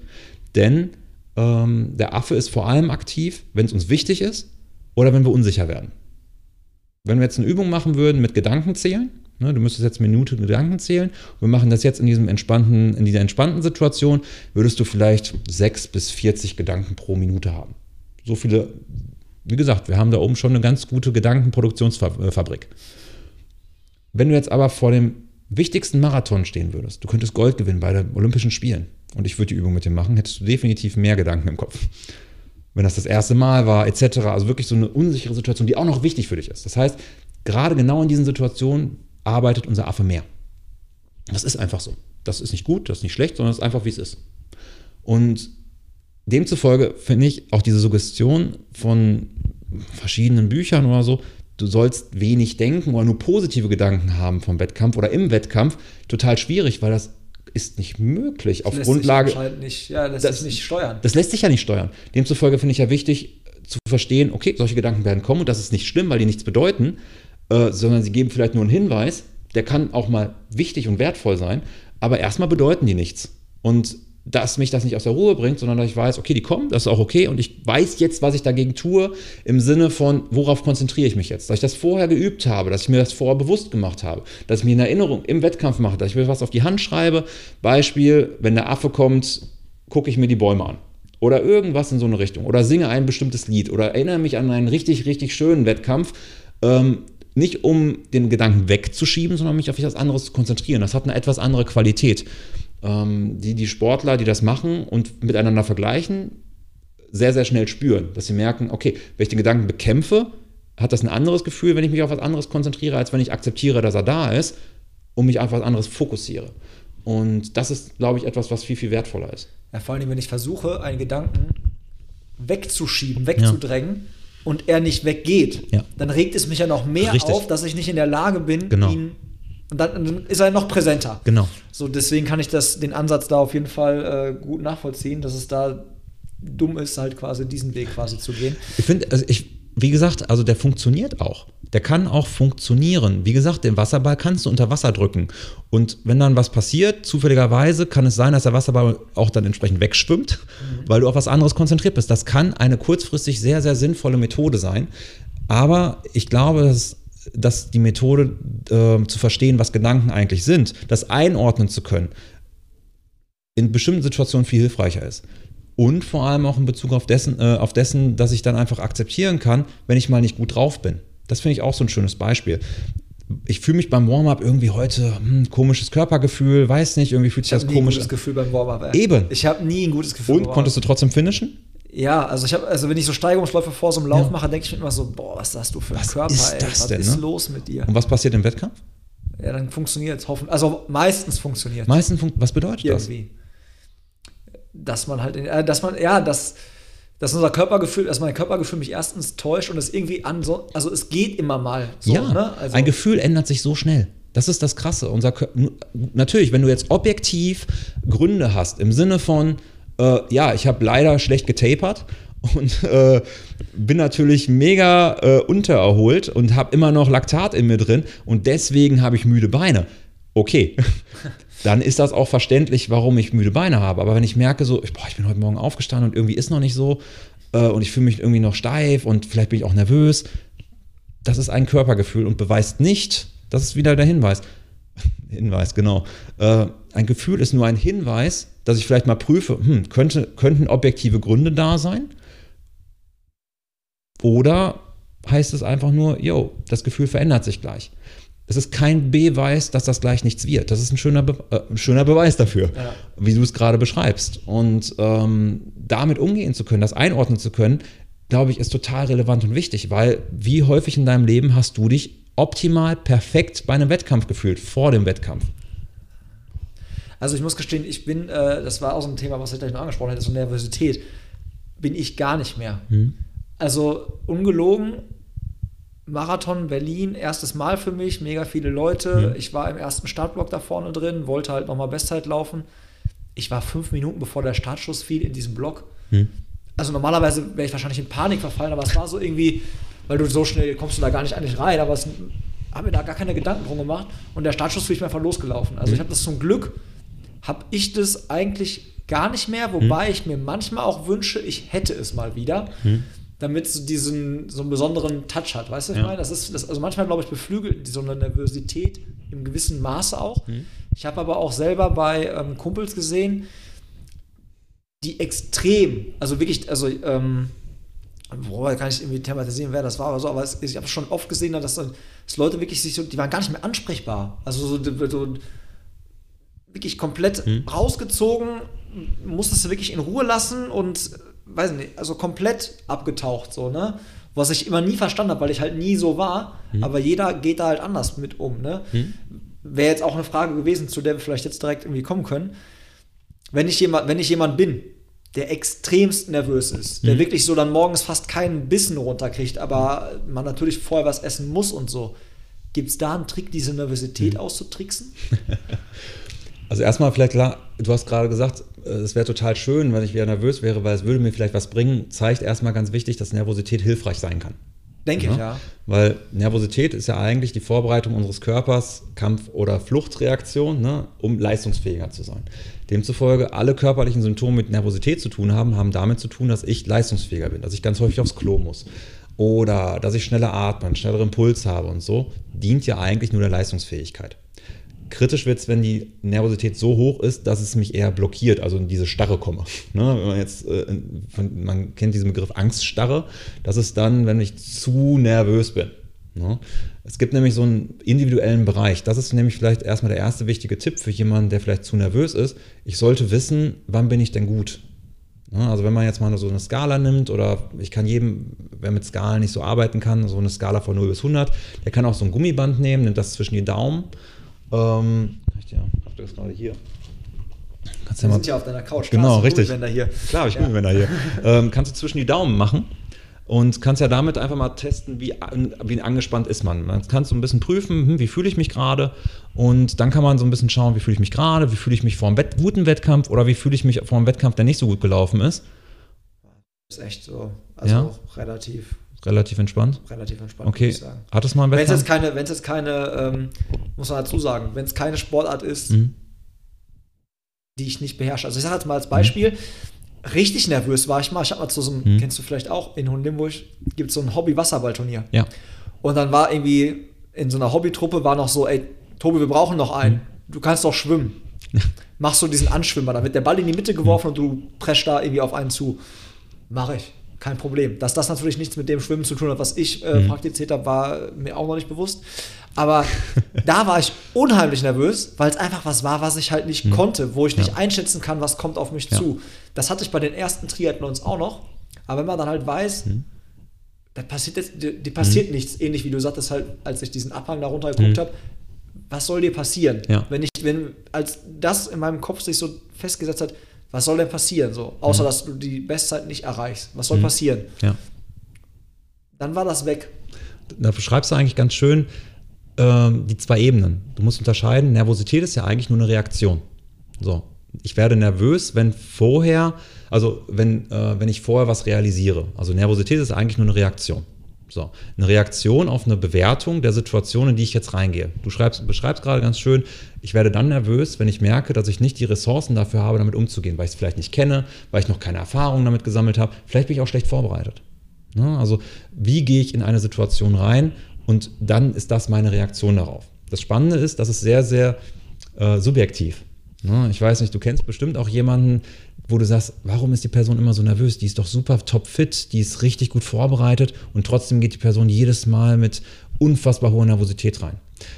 Denn ähm, der Affe ist vor allem aktiv, wenn es uns wichtig ist oder wenn wir unsicher werden. Wenn wir jetzt eine Übung machen würden mit Gedanken zählen, ne, du müsstest jetzt Minute Gedanken zählen, wir machen das jetzt in, diesem entspannten, in dieser entspannten Situation, würdest du vielleicht 6 bis 40 Gedanken pro Minute haben. So viele, wie gesagt, wir haben da oben schon eine ganz gute Gedankenproduktionsfabrik. Wenn du jetzt aber vor dem wichtigsten Marathon stehen würdest, du könntest Gold gewinnen bei den Olympischen Spielen und ich würde die Übung mit dir machen, hättest du definitiv mehr Gedanken im Kopf. Wenn das das erste Mal war, etc. Also wirklich so eine unsichere Situation, die auch noch wichtig für dich ist. Das heißt, gerade genau in diesen Situationen arbeitet unser Affe mehr. Das ist einfach so. Das ist nicht gut, das ist nicht schlecht, sondern es ist einfach, wie es ist. Und demzufolge finde ich auch diese Suggestion von verschiedenen Büchern oder so du sollst wenig denken oder nur positive Gedanken haben vom Wettkampf oder im Wettkampf, total schwierig, weil das ist nicht möglich. Das auf Grundlage. Sich nicht, ja, lässt das, sich nicht steuern. Das lässt sich ja nicht steuern. Demzufolge finde ich ja wichtig zu verstehen, okay, solche Gedanken werden kommen und das ist nicht schlimm, weil die nichts bedeuten, äh, sondern sie geben vielleicht nur einen Hinweis, der kann auch mal wichtig und wertvoll sein, aber erstmal bedeuten die nichts. Und dass mich das nicht aus der Ruhe bringt, sondern dass ich weiß, okay, die kommen, das ist auch okay und ich weiß jetzt, was ich dagegen tue, im Sinne von, worauf konzentriere ich mich jetzt? Dass ich das vorher geübt habe, dass ich mir das vorher bewusst gemacht habe, dass ich mir eine Erinnerung im Wettkampf mache, dass ich mir was auf die Hand schreibe. Beispiel, wenn der Affe kommt, gucke ich mir die Bäume an. Oder irgendwas in so eine Richtung. Oder singe ein bestimmtes Lied. Oder erinnere mich an einen richtig, richtig schönen Wettkampf. Ähm, nicht um den Gedanken wegzuschieben, sondern mich auf etwas anderes zu konzentrieren. Das hat eine etwas andere Qualität die die Sportler, die das machen und miteinander vergleichen, sehr, sehr schnell spüren, dass sie merken, okay, wenn ich den Gedanken bekämpfe, hat das ein anderes Gefühl, wenn ich mich auf was anderes konzentriere, als wenn ich akzeptiere, dass er da ist und mich auf was anderes fokussiere. Und das ist, glaube ich, etwas, was viel, viel wertvoller ist. Ja, vor allem, wenn ich versuche, einen Gedanken wegzuschieben, wegzudrängen ja. und er nicht weggeht, ja. dann regt es mich ja noch mehr Richtig. auf, dass ich nicht in der Lage bin, genau. ihn und dann ist er noch präsenter. Genau. So, deswegen kann ich das, den Ansatz da auf jeden Fall äh, gut nachvollziehen, dass es da dumm ist, halt quasi diesen Weg quasi zu gehen. Ich finde, also ich wie gesagt, also der funktioniert auch. Der kann auch funktionieren. Wie gesagt, den Wasserball kannst du unter Wasser drücken. Und wenn dann was passiert, zufälligerweise kann es sein, dass der Wasserball auch dann entsprechend wegschwimmt, mhm. weil du auf was anderes konzentriert bist. Das kann eine kurzfristig sehr, sehr sinnvolle Methode sein. Aber ich glaube, dass, dass die Methode äh, zu verstehen, was Gedanken eigentlich sind, das einordnen zu können, in bestimmten Situationen viel hilfreicher ist und vor allem auch in Bezug auf dessen, äh, auf dessen, dass ich dann einfach akzeptieren kann, wenn ich mal nicht gut drauf bin. Das finde ich auch so ein schönes Beispiel. Ich fühle mich beim Warm-up irgendwie heute hm, komisches Körpergefühl, weiß nicht, irgendwie fühlt sich das komisch an. Ich habe nie ein gutes Gefühl beim Warm-up. Eben. Ich habe nie ein gutes Gefühl. Und konntest du trotzdem finishen? Ja, also ich habe, also wenn ich so Steigerungsläufe vor so einem Lauf ja. mache, denke ich mir immer so, boah, was hast du für ein was Körper, ist das ey? Denn, was ist ne? los mit dir? Und was passiert im Wettkampf? Ja, dann funktioniert es hoffentlich. Also meistens funktioniert Meistens fun was bedeutet Irgendwie. das? Dass man halt, äh, dass man, ja, dass, dass unser Körpergefühl, dass mein Körpergefühl mich erstens täuscht und es irgendwie an so, also es geht immer mal so, ja, ne? also, ein Gefühl ändert sich so schnell. Das ist das Krasse. Unser natürlich, wenn du jetzt objektiv Gründe hast, im Sinne von, äh, ja, ich habe leider schlecht getapert und äh, bin natürlich mega äh, untererholt und habe immer noch Laktat in mir drin und deswegen habe ich müde Beine. Okay, dann ist das auch verständlich, warum ich müde Beine habe. Aber wenn ich merke, so, boah, ich bin heute Morgen aufgestanden und irgendwie ist noch nicht so äh, und ich fühle mich irgendwie noch steif und vielleicht bin ich auch nervös, das ist ein Körpergefühl und beweist nicht, das ist wieder der Hinweis. Hinweis, genau. Ein Gefühl ist nur ein Hinweis, dass ich vielleicht mal prüfe, hm, könnte, könnten objektive Gründe da sein? Oder heißt es einfach nur, yo, das Gefühl verändert sich gleich. Es ist kein Beweis, dass das gleich nichts wird. Das ist ein schöner, Be äh, ein schöner Beweis dafür, ja. wie du es gerade beschreibst. Und ähm, damit umgehen zu können, das einordnen zu können, glaube ich, ist total relevant und wichtig, weil wie häufig in deinem Leben hast du dich optimal perfekt bei einem Wettkampf gefühlt, vor dem Wettkampf? Also ich muss gestehen, ich bin, äh, das war auch so ein Thema, was ich gleich noch angesprochen hätte, so Nervosität, bin ich gar nicht mehr. Hm. Also ungelogen, Marathon Berlin, erstes Mal für mich, mega viele Leute. Mhm. Ich war im ersten Startblock da vorne drin, wollte halt nochmal Bestzeit laufen. Ich war fünf Minuten bevor der Startschuss fiel in diesem Block. Mhm. Also normalerweise wäre ich wahrscheinlich in Panik verfallen, aber es war so irgendwie, weil du so schnell kommst du da gar nicht eigentlich rein, aber es habe mir da gar keine Gedanken drum gemacht und der Startschuss fiel ich mir einfach losgelaufen. Also mhm. ich habe das zum Glück, habe ich das eigentlich gar nicht mehr, wobei mhm. ich mir manchmal auch wünsche, ich hätte es mal wieder. Mhm damit es diesen so einen besonderen Touch hat. Weißt du, was ja. ich meine? Das ist, das, also manchmal, glaube ich, beflügelt so eine Nervosität im gewissen Maße auch. Mhm. Ich habe aber auch selber bei ähm, Kumpels gesehen, die extrem, also wirklich, also, ähm, boah, kann ich irgendwie thematisieren, wer das war oder so, aber es, ich habe schon oft gesehen, dass, dass Leute wirklich sich so, die waren gar nicht mehr ansprechbar. Also so, so wirklich komplett mhm. rausgezogen, musstest du wirklich in Ruhe lassen und weiß nicht, also komplett abgetaucht, so, ne? Was ich immer nie verstanden habe, weil ich halt nie so war, mhm. aber jeder geht da halt anders mit um, ne? Mhm. Wäre jetzt auch eine Frage gewesen, zu der wir vielleicht jetzt direkt irgendwie kommen können. Wenn ich jemand, wenn ich jemand bin, der extremst nervös ist, der mhm. wirklich so dann morgens fast keinen Bissen runterkriegt, aber man natürlich vorher was essen muss und so. Gibt es da einen Trick, diese Nervosität mhm. auszutricksen? Also erstmal vielleicht klar, du hast gerade gesagt, äh, es wäre total schön, wenn ich wieder nervös wäre, weil es würde mir vielleicht was bringen, zeigt erstmal ganz wichtig, dass Nervosität hilfreich sein kann. Denke ja? ich, ja. Weil Nervosität ist ja eigentlich die Vorbereitung unseres Körpers, Kampf- oder Fluchtreaktion, ne, um leistungsfähiger zu sein. Demzufolge, alle körperlichen Symptome mit Nervosität zu tun haben, haben damit zu tun, dass ich leistungsfähiger bin, dass ich ganz häufig aufs Klo muss. Oder dass ich schneller atme, einen schnelleren Puls habe und so, dient ja eigentlich nur der Leistungsfähigkeit. Kritisch wird es, wenn die Nervosität so hoch ist, dass es mich eher blockiert, also in diese Starre komme. Ne? Wenn man jetzt, äh, von, man kennt diesen Begriff Angststarre, das ist dann, wenn ich zu nervös bin. Ne? Es gibt nämlich so einen individuellen Bereich. Das ist nämlich vielleicht erstmal der erste wichtige Tipp für jemanden, der vielleicht zu nervös ist. Ich sollte wissen, wann bin ich denn gut? Ne? Also wenn man jetzt mal so eine Skala nimmt oder ich kann jedem, wer mit Skalen nicht so arbeiten kann, so eine Skala von 0 bis 100, der kann auch so ein Gummiband nehmen, nimmt das zwischen die Daumen ähm, ja, habt ihr das gerade hier? Kannst Wir ja sind ja auf deiner Couch. Genau, richtig. Hier. Klar, ich ja. Gummibänder hier. Ähm, kannst du zwischen die Daumen machen und kannst ja damit einfach mal testen, wie, wie angespannt ist man. Dann kannst du ein bisschen prüfen, hm, wie fühle ich mich gerade und dann kann man so ein bisschen schauen, wie fühle ich mich gerade, wie fühle ich mich vor einem Wett guten Wettkampf oder wie fühle ich mich vor einem Wettkampf, der nicht so gut gelaufen ist. Das ist echt so. Also ja? auch relativ Relativ entspannt? Relativ entspannt, okay. Hat es mal einen Wenn es jetzt keine, wenn es jetzt keine, ähm, muss man dazu sagen, wenn es keine Sportart ist, mhm. die ich nicht beherrsche. Also ich sage jetzt mal als Beispiel, mhm. richtig nervös war ich mal. Ich habe mal zu so einem, mhm. kennst du vielleicht auch, in Hohenlimburg gibt es so ein Hobby-Wasserballturnier. Ja. Und dann war irgendwie in so einer Hobbytruppe war noch so, ey, Tobi, wir brauchen noch einen. Mhm. Du kannst doch schwimmen. Machst du diesen Anschwimmer, da wird der Ball in die Mitte geworfen und du preschst da irgendwie auf einen zu. Mach ich. Kein Problem. Dass das natürlich nichts mit dem Schwimmen zu tun hat, was ich äh, mhm. praktiziert habe, war mir auch noch nicht bewusst. Aber da war ich unheimlich nervös, weil es einfach was war, was ich halt nicht mhm. konnte, wo ich nicht ja. einschätzen kann, was kommt auf mich ja. zu. Das hatte ich bei den ersten Triathlons auch noch. Aber wenn man dann halt weiß, mhm. da passiert jetzt, die passiert mhm. nichts, ähnlich wie du sagtest, halt, als ich diesen Abhang da runter geguckt mhm. habe, was soll dir passieren? Ja. Wenn ich, wenn, als das in meinem Kopf sich so festgesetzt hat, was soll denn passieren? So, außer mhm. dass du die Bestzeit nicht erreichst. Was soll mhm. passieren? Ja. Dann war das weg. Da beschreibst du eigentlich ganz schön ähm, die zwei Ebenen. Du musst unterscheiden, Nervosität ist ja eigentlich nur eine Reaktion. So, ich werde nervös, wenn vorher, also wenn, äh, wenn ich vorher was realisiere. Also Nervosität ist eigentlich nur eine Reaktion. So, eine Reaktion auf eine Bewertung der Situation, in die ich jetzt reingehe. Du schreibst, beschreibst gerade ganz schön, ich werde dann nervös, wenn ich merke, dass ich nicht die Ressourcen dafür habe, damit umzugehen, weil ich es vielleicht nicht kenne, weil ich noch keine Erfahrung damit gesammelt habe. Vielleicht bin ich auch schlecht vorbereitet. Ne? Also, wie gehe ich in eine Situation rein und dann ist das meine Reaktion darauf. Das Spannende ist, dass es sehr, sehr äh, subjektiv. Ne? Ich weiß nicht, du kennst bestimmt auch jemanden, wo du sagst, warum ist die Person immer so nervös? Die ist doch super topfit, die ist richtig gut vorbereitet und trotzdem geht die Person jedes Mal mit unfassbar hoher Nervosität rein.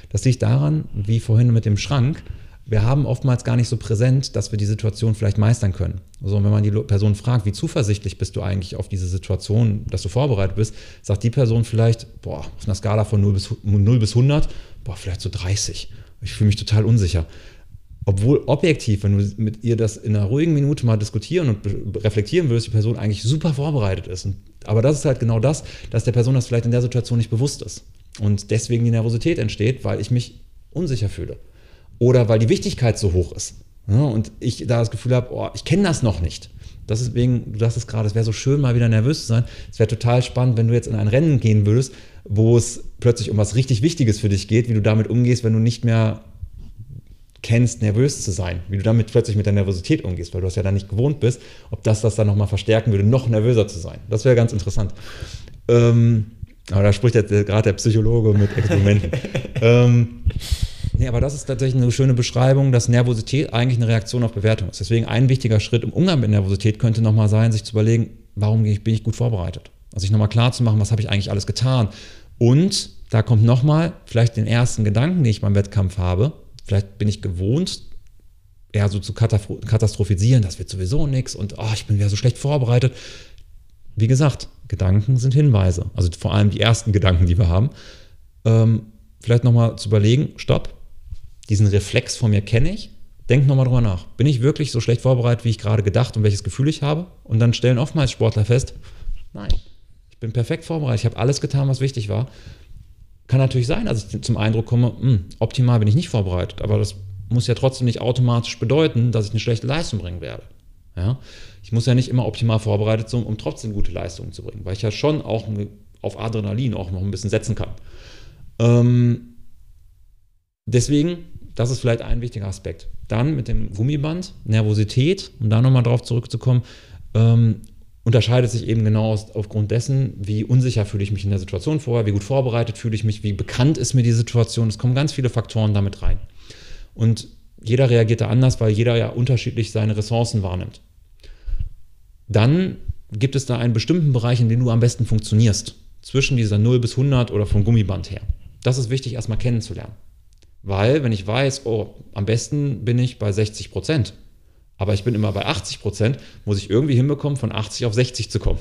Das liegt daran, wie vorhin mit dem Schrank, wir haben oftmals gar nicht so präsent, dass wir die Situation vielleicht meistern können. Also wenn man die Person fragt, wie zuversichtlich bist du eigentlich auf diese Situation, dass du vorbereitet bist, sagt die Person vielleicht, boah, auf einer Skala von 0 bis, 0 bis 100, boah, vielleicht so 30. Ich fühle mich total unsicher obwohl objektiv, wenn du mit ihr das in einer ruhigen Minute mal diskutieren und reflektieren würdest, die Person eigentlich super vorbereitet ist. Und, aber das ist halt genau das, dass der Person das vielleicht in der Situation nicht bewusst ist. Und deswegen die Nervosität entsteht, weil ich mich unsicher fühle. Oder weil die Wichtigkeit so hoch ist. Ja, und ich da das Gefühl habe, oh, ich kenne das noch nicht. Deswegen, du sagst es gerade, es wäre so schön, mal wieder nervös zu sein. Es wäre total spannend, wenn du jetzt in ein Rennen gehen würdest, wo es plötzlich um was richtig Wichtiges für dich geht, wie du damit umgehst, wenn du nicht mehr kennst, nervös zu sein, wie du damit plötzlich mit der Nervosität umgehst, weil du das ja dann nicht gewohnt bist, ob das das dann nochmal verstärken würde, noch nervöser zu sein. Das wäre ganz interessant. Ähm, aber da spricht jetzt gerade der Psychologe mit Experimenten. ähm, nee, aber das ist tatsächlich eine schöne Beschreibung, dass Nervosität eigentlich eine Reaktion auf Bewertung ist. Deswegen ein wichtiger Schritt im Umgang mit Nervosität könnte nochmal sein, sich zu überlegen, warum bin ich gut vorbereitet? Also sich nochmal klar zu machen, was habe ich eigentlich alles getan? Und da kommt nochmal vielleicht den ersten Gedanken, den ich beim Wettkampf habe, Vielleicht bin ich gewohnt, eher so zu katastrophisieren, das wird sowieso nichts und oh, ich bin wieder so schlecht vorbereitet. Wie gesagt, Gedanken sind Hinweise. Also vor allem die ersten Gedanken, die wir haben. Ähm, vielleicht nochmal zu überlegen, stopp, diesen Reflex von mir kenne ich. Denk nochmal drüber nach. Bin ich wirklich so schlecht vorbereitet, wie ich gerade gedacht und welches Gefühl ich habe? Und dann stellen oftmals Sportler fest, nein, ich bin perfekt vorbereitet, ich habe alles getan, was wichtig war. Kann natürlich sein, dass ich zum Eindruck komme, mh, hm, optimal bin ich nicht vorbereitet, aber das muss ja trotzdem nicht automatisch bedeuten, dass ich eine schlechte Leistung bringen werde. Ja? Ich muss ja nicht immer optimal vorbereitet sein, um trotzdem gute Leistungen zu bringen, weil ich ja schon auch auf Adrenalin auch noch ein bisschen setzen kann. Ähm, deswegen, das ist vielleicht ein wichtiger Aspekt. Dann mit dem Gummiband, Nervosität, um da nochmal drauf zurückzukommen, ähm, unterscheidet sich eben genau aus, aufgrund dessen, wie unsicher fühle ich mich in der Situation vorher, wie gut vorbereitet fühle ich mich, wie bekannt ist mir die Situation. Es kommen ganz viele Faktoren damit rein. Und jeder reagiert da anders, weil jeder ja unterschiedlich seine Ressourcen wahrnimmt. Dann gibt es da einen bestimmten Bereich, in dem du am besten funktionierst. Zwischen dieser 0 bis 100 oder vom Gummiband her. Das ist wichtig, erstmal kennenzulernen. Weil, wenn ich weiß, oh, am besten bin ich bei 60 Prozent, aber ich bin immer bei 80 Prozent, muss ich irgendwie hinbekommen, von 80 auf 60 zu kommen.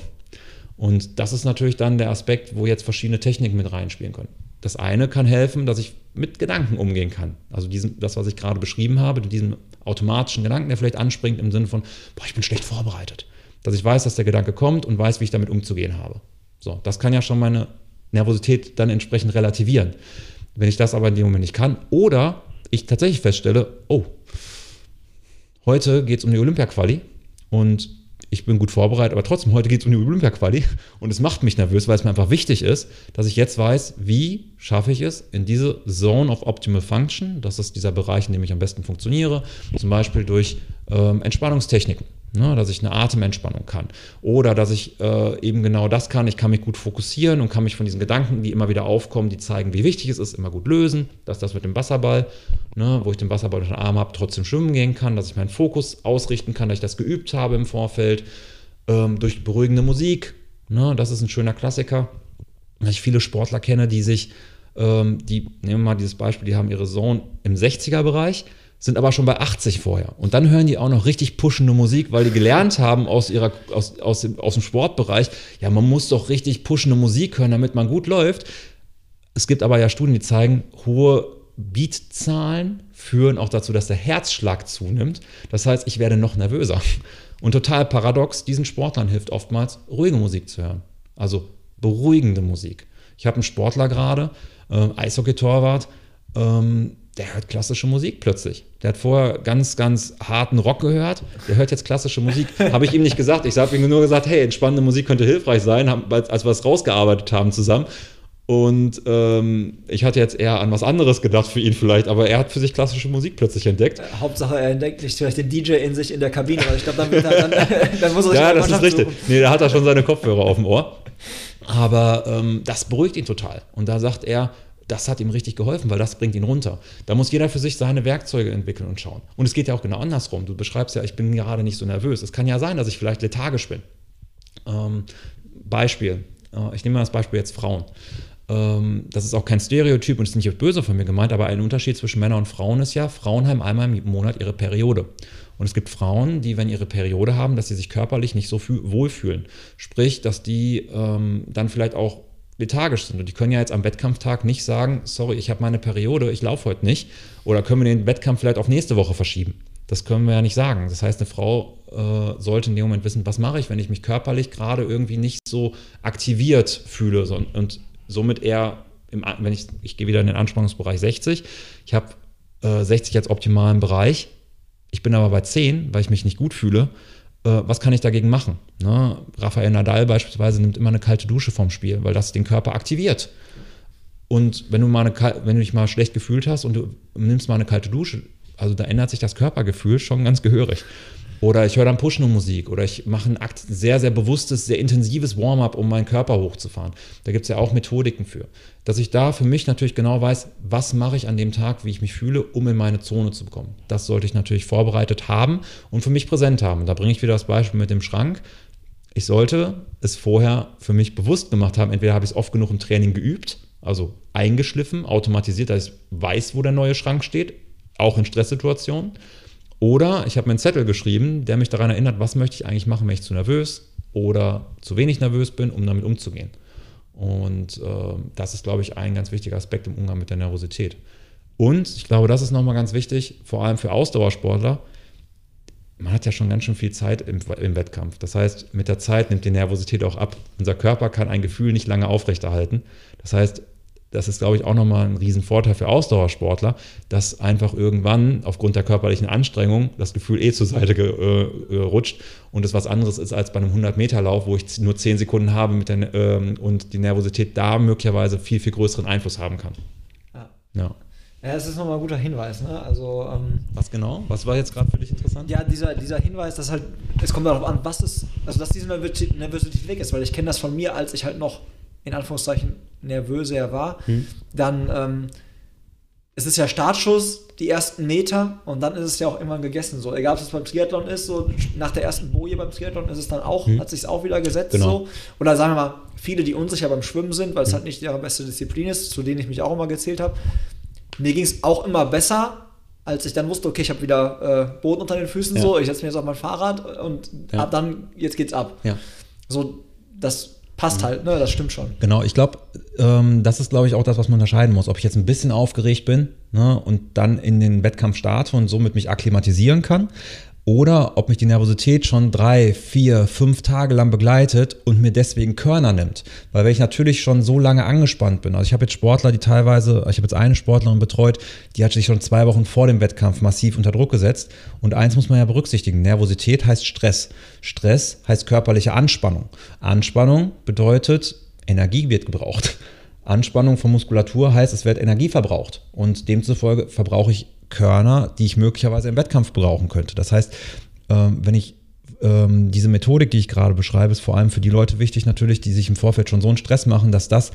Und das ist natürlich dann der Aspekt, wo jetzt verschiedene Techniken mit reinspielen können. Das eine kann helfen, dass ich mit Gedanken umgehen kann. Also diesen, das, was ich gerade beschrieben habe, diesen automatischen Gedanken, der vielleicht anspringt im Sinne von, boah, ich bin schlecht vorbereitet. Dass ich weiß, dass der Gedanke kommt und weiß, wie ich damit umzugehen habe. So, das kann ja schon meine Nervosität dann entsprechend relativieren. Wenn ich das aber in dem Moment nicht kann oder ich tatsächlich feststelle, oh, Heute geht es um die Olympia-Quali und ich bin gut vorbereitet, aber trotzdem, heute geht es um die Olympia-Quali und es macht mich nervös, weil es mir einfach wichtig ist, dass ich jetzt weiß, wie schaffe ich es in diese Zone of Optimal Function, das ist dieser Bereich, in dem ich am besten funktioniere, zum Beispiel durch ähm, Entspannungstechniken. Ne, dass ich eine Atementspannung kann. Oder dass ich äh, eben genau das kann. Ich kann mich gut fokussieren und kann mich von diesen Gedanken, die immer wieder aufkommen, die zeigen, wie wichtig es ist, immer gut lösen. Dass das mit dem Wasserball, ne, wo ich den Wasserball unter den Arm habe, trotzdem schwimmen gehen kann, dass ich meinen Fokus ausrichten kann, dass ich das geübt habe im Vorfeld. Ähm, durch beruhigende Musik. Ne, das ist ein schöner Klassiker. Dass ich viele Sportler kenne, die sich, ähm, die, nehmen wir mal dieses Beispiel, die haben ihre Zone im 60er-Bereich sind aber schon bei 80 vorher. Und dann hören die auch noch richtig pushende Musik, weil die gelernt haben aus, ihrer, aus, aus, dem, aus dem Sportbereich, ja, man muss doch richtig pushende Musik hören, damit man gut läuft. Es gibt aber ja Studien, die zeigen, hohe Beatzahlen führen auch dazu, dass der Herzschlag zunimmt. Das heißt, ich werde noch nervöser. Und total paradox, diesen Sportlern hilft oftmals, ruhige Musik zu hören. Also beruhigende Musik. Ich habe einen Sportler gerade, äh, Eishockey-Torwart, ähm, der hört klassische Musik plötzlich. Der hat vorher ganz, ganz harten Rock gehört. Der hört jetzt klassische Musik. Habe ich ihm nicht gesagt. Ich habe ihm nur gesagt, hey, entspannende Musik könnte hilfreich sein, als wir es rausgearbeitet haben zusammen. Und ähm, ich hatte jetzt eher an was anderes gedacht für ihn vielleicht, aber er hat für sich klassische Musik plötzlich entdeckt. Hauptsache, er entdeckt nicht vielleicht den DJ in sich in der Kabine, weil ich glaube, dann, dann, dann, dann, muss er sich Ja, das ist richtig. Suchen. Nee, da hat er schon seine Kopfhörer auf dem Ohr. Aber ähm, das beruhigt ihn total. Und da sagt er, das hat ihm richtig geholfen, weil das bringt ihn runter. Da muss jeder für sich seine Werkzeuge entwickeln und schauen. Und es geht ja auch genau andersrum. Du beschreibst ja, ich bin gerade nicht so nervös. Es kann ja sein, dass ich vielleicht lethargisch bin. Ähm, Beispiel, äh, ich nehme mal das Beispiel jetzt Frauen. Ähm, das ist auch kein Stereotyp und ist nicht böse von mir gemeint, aber ein Unterschied zwischen Männern und Frauen ist ja, Frauen haben einmal im Monat ihre Periode. Und es gibt Frauen, die, wenn ihre Periode haben, dass sie sich körperlich nicht so wohlfühlen. Sprich, dass die ähm, dann vielleicht auch lethargisch sind. Und die können ja jetzt am Wettkampftag nicht sagen, sorry, ich habe meine Periode, ich laufe heute nicht. Oder können wir den Wettkampf vielleicht auf nächste Woche verschieben. Das können wir ja nicht sagen. Das heißt, eine Frau äh, sollte in dem Moment wissen, was mache ich, wenn ich mich körperlich gerade irgendwie nicht so aktiviert fühle und somit eher, im, wenn ich, ich gehe wieder in den Anspannungsbereich 60, ich habe äh, 60 als optimalen Bereich, ich bin aber bei 10, weil ich mich nicht gut fühle, was kann ich dagegen machen? Ne? Rafael Nadal beispielsweise nimmt immer eine kalte Dusche vom Spiel, weil das den Körper aktiviert. Und wenn du, mal eine, wenn du dich mal schlecht gefühlt hast und du nimmst mal eine kalte Dusche, also da ändert sich das Körpergefühl schon ganz gehörig. Oder ich höre dann Push-No-Musik oder ich mache ein sehr, sehr bewusstes, sehr intensives Warm-up, um meinen Körper hochzufahren. Da gibt es ja auch Methodiken für. Dass ich da für mich natürlich genau weiß, was mache ich an dem Tag, wie ich mich fühle, um in meine Zone zu kommen. Das sollte ich natürlich vorbereitet haben und für mich präsent haben. Da bringe ich wieder das Beispiel mit dem Schrank. Ich sollte es vorher für mich bewusst gemacht haben. Entweder habe ich es oft genug im Training geübt, also eingeschliffen, automatisiert, dass ich weiß, wo der neue Schrank steht, auch in Stresssituationen oder ich habe mir einen Zettel geschrieben, der mich daran erinnert, was möchte ich eigentlich machen, wenn ich zu nervös oder zu wenig nervös bin, um damit umzugehen. Und äh, das ist, glaube ich, ein ganz wichtiger Aspekt im Umgang mit der Nervosität. Und ich glaube, das ist nochmal ganz wichtig, vor allem für Ausdauersportler. Man hat ja schon ganz schön viel Zeit im, im, Wettkampf. Das heißt, mit der Zeit nimmt die Nervosität auch ab. Unser Körper kann ein Gefühl nicht lange aufrechterhalten. Das heißt, das ist, glaube ich, auch nochmal ein Riesenvorteil für Ausdauersportler, dass einfach irgendwann aufgrund der körperlichen Anstrengung das Gefühl eh zur Seite äh, rutscht und es was anderes ist als bei einem 100-Meter-Lauf, wo ich nur 10 Sekunden habe mit der, ähm, und die Nervosität da möglicherweise viel, viel größeren Einfluss haben kann. Ja. ja. Ja, es ist nochmal ein guter Hinweis. Ne? Also, ähm, was genau? Was war jetzt gerade für dich interessant? Ja, dieser, dieser Hinweis, dass halt, es kommt darauf an, was ist, also dass diese Nervosität weg ist, weil ich kenne das von mir, als ich halt noch in Anführungszeichen nervöser war, hm. dann ähm, es ist ja Startschuss, die ersten Meter und dann ist es ja auch irgendwann gegessen. So, egal ob es beim Triathlon ist, so nach der ersten Boje beim Triathlon ist es dann auch, hm. hat sich auch wieder gesetzt. Genau. So. Oder sagen wir mal, viele, die unsicher beim Schwimmen sind, weil es halt nicht ihre beste Disziplin ist, zu denen ich mich auch immer gezählt habe. Mir ging es auch immer besser, als ich dann wusste, okay, ich habe wieder äh, Boden unter den Füßen, ja. so, ich setze mir jetzt auf mein Fahrrad und ja. ab dann, jetzt geht's ab. Ja. So, das passt halt, ne? Das stimmt schon. Genau, ich glaube, ähm, das ist, glaube ich, auch das, was man unterscheiden muss. Ob ich jetzt ein bisschen aufgeregt bin ne, und dann in den Wettkampf starte und somit mich akklimatisieren kann. Oder ob mich die Nervosität schon drei, vier, fünf Tage lang begleitet und mir deswegen Körner nimmt. Weil wenn ich natürlich schon so lange angespannt bin, also ich habe jetzt Sportler, die teilweise, ich habe jetzt eine Sportlerin betreut, die hat sich schon zwei Wochen vor dem Wettkampf massiv unter Druck gesetzt. Und eins muss man ja berücksichtigen, Nervosität heißt Stress. Stress heißt körperliche Anspannung. Anspannung bedeutet, Energie wird gebraucht. Anspannung von Muskulatur heißt, es wird Energie verbraucht. Und demzufolge verbrauche ich Körner, die ich möglicherweise im Wettkampf brauchen könnte. Das heißt, ähm, wenn ich ähm, diese Methodik, die ich gerade beschreibe, ist vor allem für die Leute wichtig natürlich, die sich im Vorfeld schon so einen Stress machen, dass das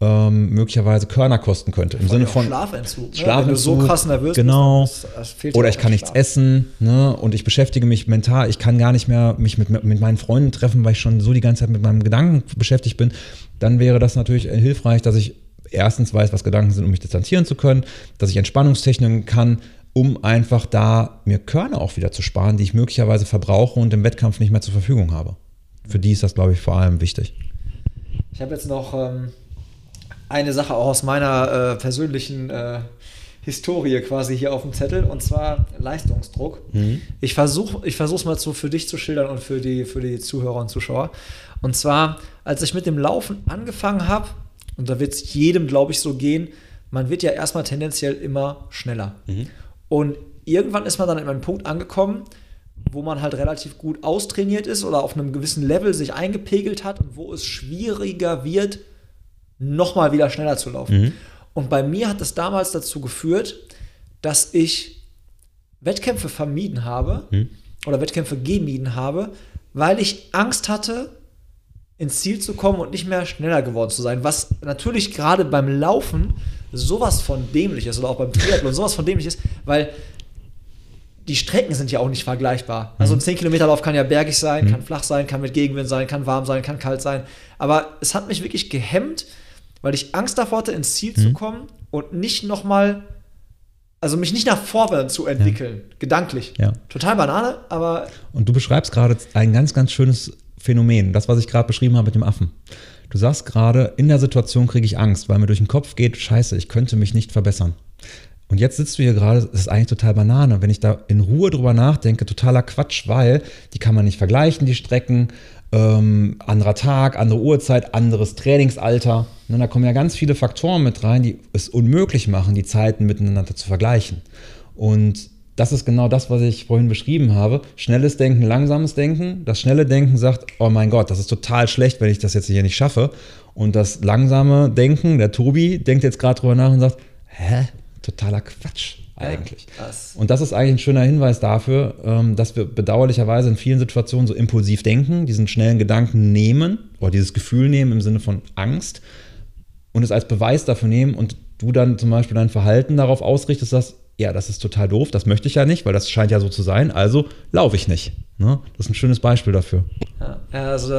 ähm, möglicherweise Körner kosten könnte. Im Sinne von Schlafentzug. Ne? Schlafentzug. Wenn du so krass nervös genau. bist, dir Oder ich kann nichts Schlaf. essen ne? und ich beschäftige mich mental. Ich kann gar nicht mehr mich mit, mit meinen Freunden treffen, weil ich schon so die ganze Zeit mit meinem Gedanken beschäftigt bin. Dann wäre das natürlich äh, hilfreich, dass ich erstens weiß, was Gedanken sind, um mich distanzieren zu können, dass ich Entspannungstechniken kann, um einfach da mir Körner auch wieder zu sparen, die ich möglicherweise verbrauche und im Wettkampf nicht mehr zur Verfügung habe. Für die ist das, glaube ich, vor allem wichtig. Ich habe jetzt noch ähm, eine Sache auch aus meiner äh, persönlichen äh, Historie quasi hier auf dem Zettel und zwar Leistungsdruck. Ich versuche ich es mal zu, für dich zu schildern und für die, für die Zuhörer und Zuschauer. Und zwar, als ich mit dem Laufen angefangen habe, und da wird es jedem, glaube ich, so gehen, man wird ja erstmal tendenziell immer schneller. Und irgendwann ist man dann an einem Punkt angekommen, wo man halt relativ gut austrainiert ist oder auf einem gewissen Level sich eingepegelt hat und wo es schwieriger wird, nochmal wieder schneller zu laufen. Und bei mir hat das damals dazu geführt, dass ich Wettkämpfe vermieden habe oder Wettkämpfe gemieden habe, weil ich Angst hatte, ins Ziel zu kommen und nicht mehr schneller geworden zu sein. Was natürlich gerade beim Laufen sowas von dämlich ist oder auch beim Triathlon sowas von dämlich ist, weil die Strecken sind ja auch nicht vergleichbar. Also ein 10-Kilometer-Lauf kann ja bergig sein, kann flach sein, kann mit Gegenwind sein, kann warm sein, kann kalt sein. Aber es hat mich wirklich gehemmt, weil ich Angst davor hatte, ins Ziel zu kommen und nicht nochmal, also mich nicht nach vorwärts zu entwickeln, gedanklich. Ja. Total Banane, aber Und du beschreibst gerade ein ganz, ganz schönes Phänomen, das, was ich gerade beschrieben habe mit dem Affen. Du sagst gerade, in der Situation kriege ich Angst, weil mir durch den Kopf geht, scheiße, ich könnte mich nicht verbessern. Und jetzt sitzt du hier gerade, das ist eigentlich total Banane. Wenn ich da in Ruhe drüber nachdenke, totaler Quatsch, weil die kann man nicht vergleichen, die Strecken. Ähm, anderer Tag, andere Uhrzeit, anderes Trainingsalter. Ne, da kommen ja ganz viele Faktoren mit rein, die es unmöglich machen, die Zeiten miteinander zu vergleichen. Und das ist genau das, was ich vorhin beschrieben habe. Schnelles Denken, langsames Denken. Das schnelle Denken sagt, oh mein Gott, das ist total schlecht, wenn ich das jetzt hier nicht schaffe. Und das langsame Denken, der Tobi, denkt jetzt gerade drüber nach und sagt, hä, totaler Quatsch eigentlich. das- und das ist eigentlich ein schöner Hinweis dafür, ähm, dass wir bedauerlicherweise in vielen Situationen so impulsiv denken, diesen schnellen Gedanken nehmen oder dieses Gefühl nehmen im Sinne von Angst und es als Beweis dafür nehmen und du dann zum Beispiel dein Verhalten darauf ausrichtest, dass, ja, das ist total doof, das möchte ich ja nicht, weil das scheint ja so zu sein, also laufe ich nicht. Ne? Das ist ein schönes Beispiel dafür. Ja, also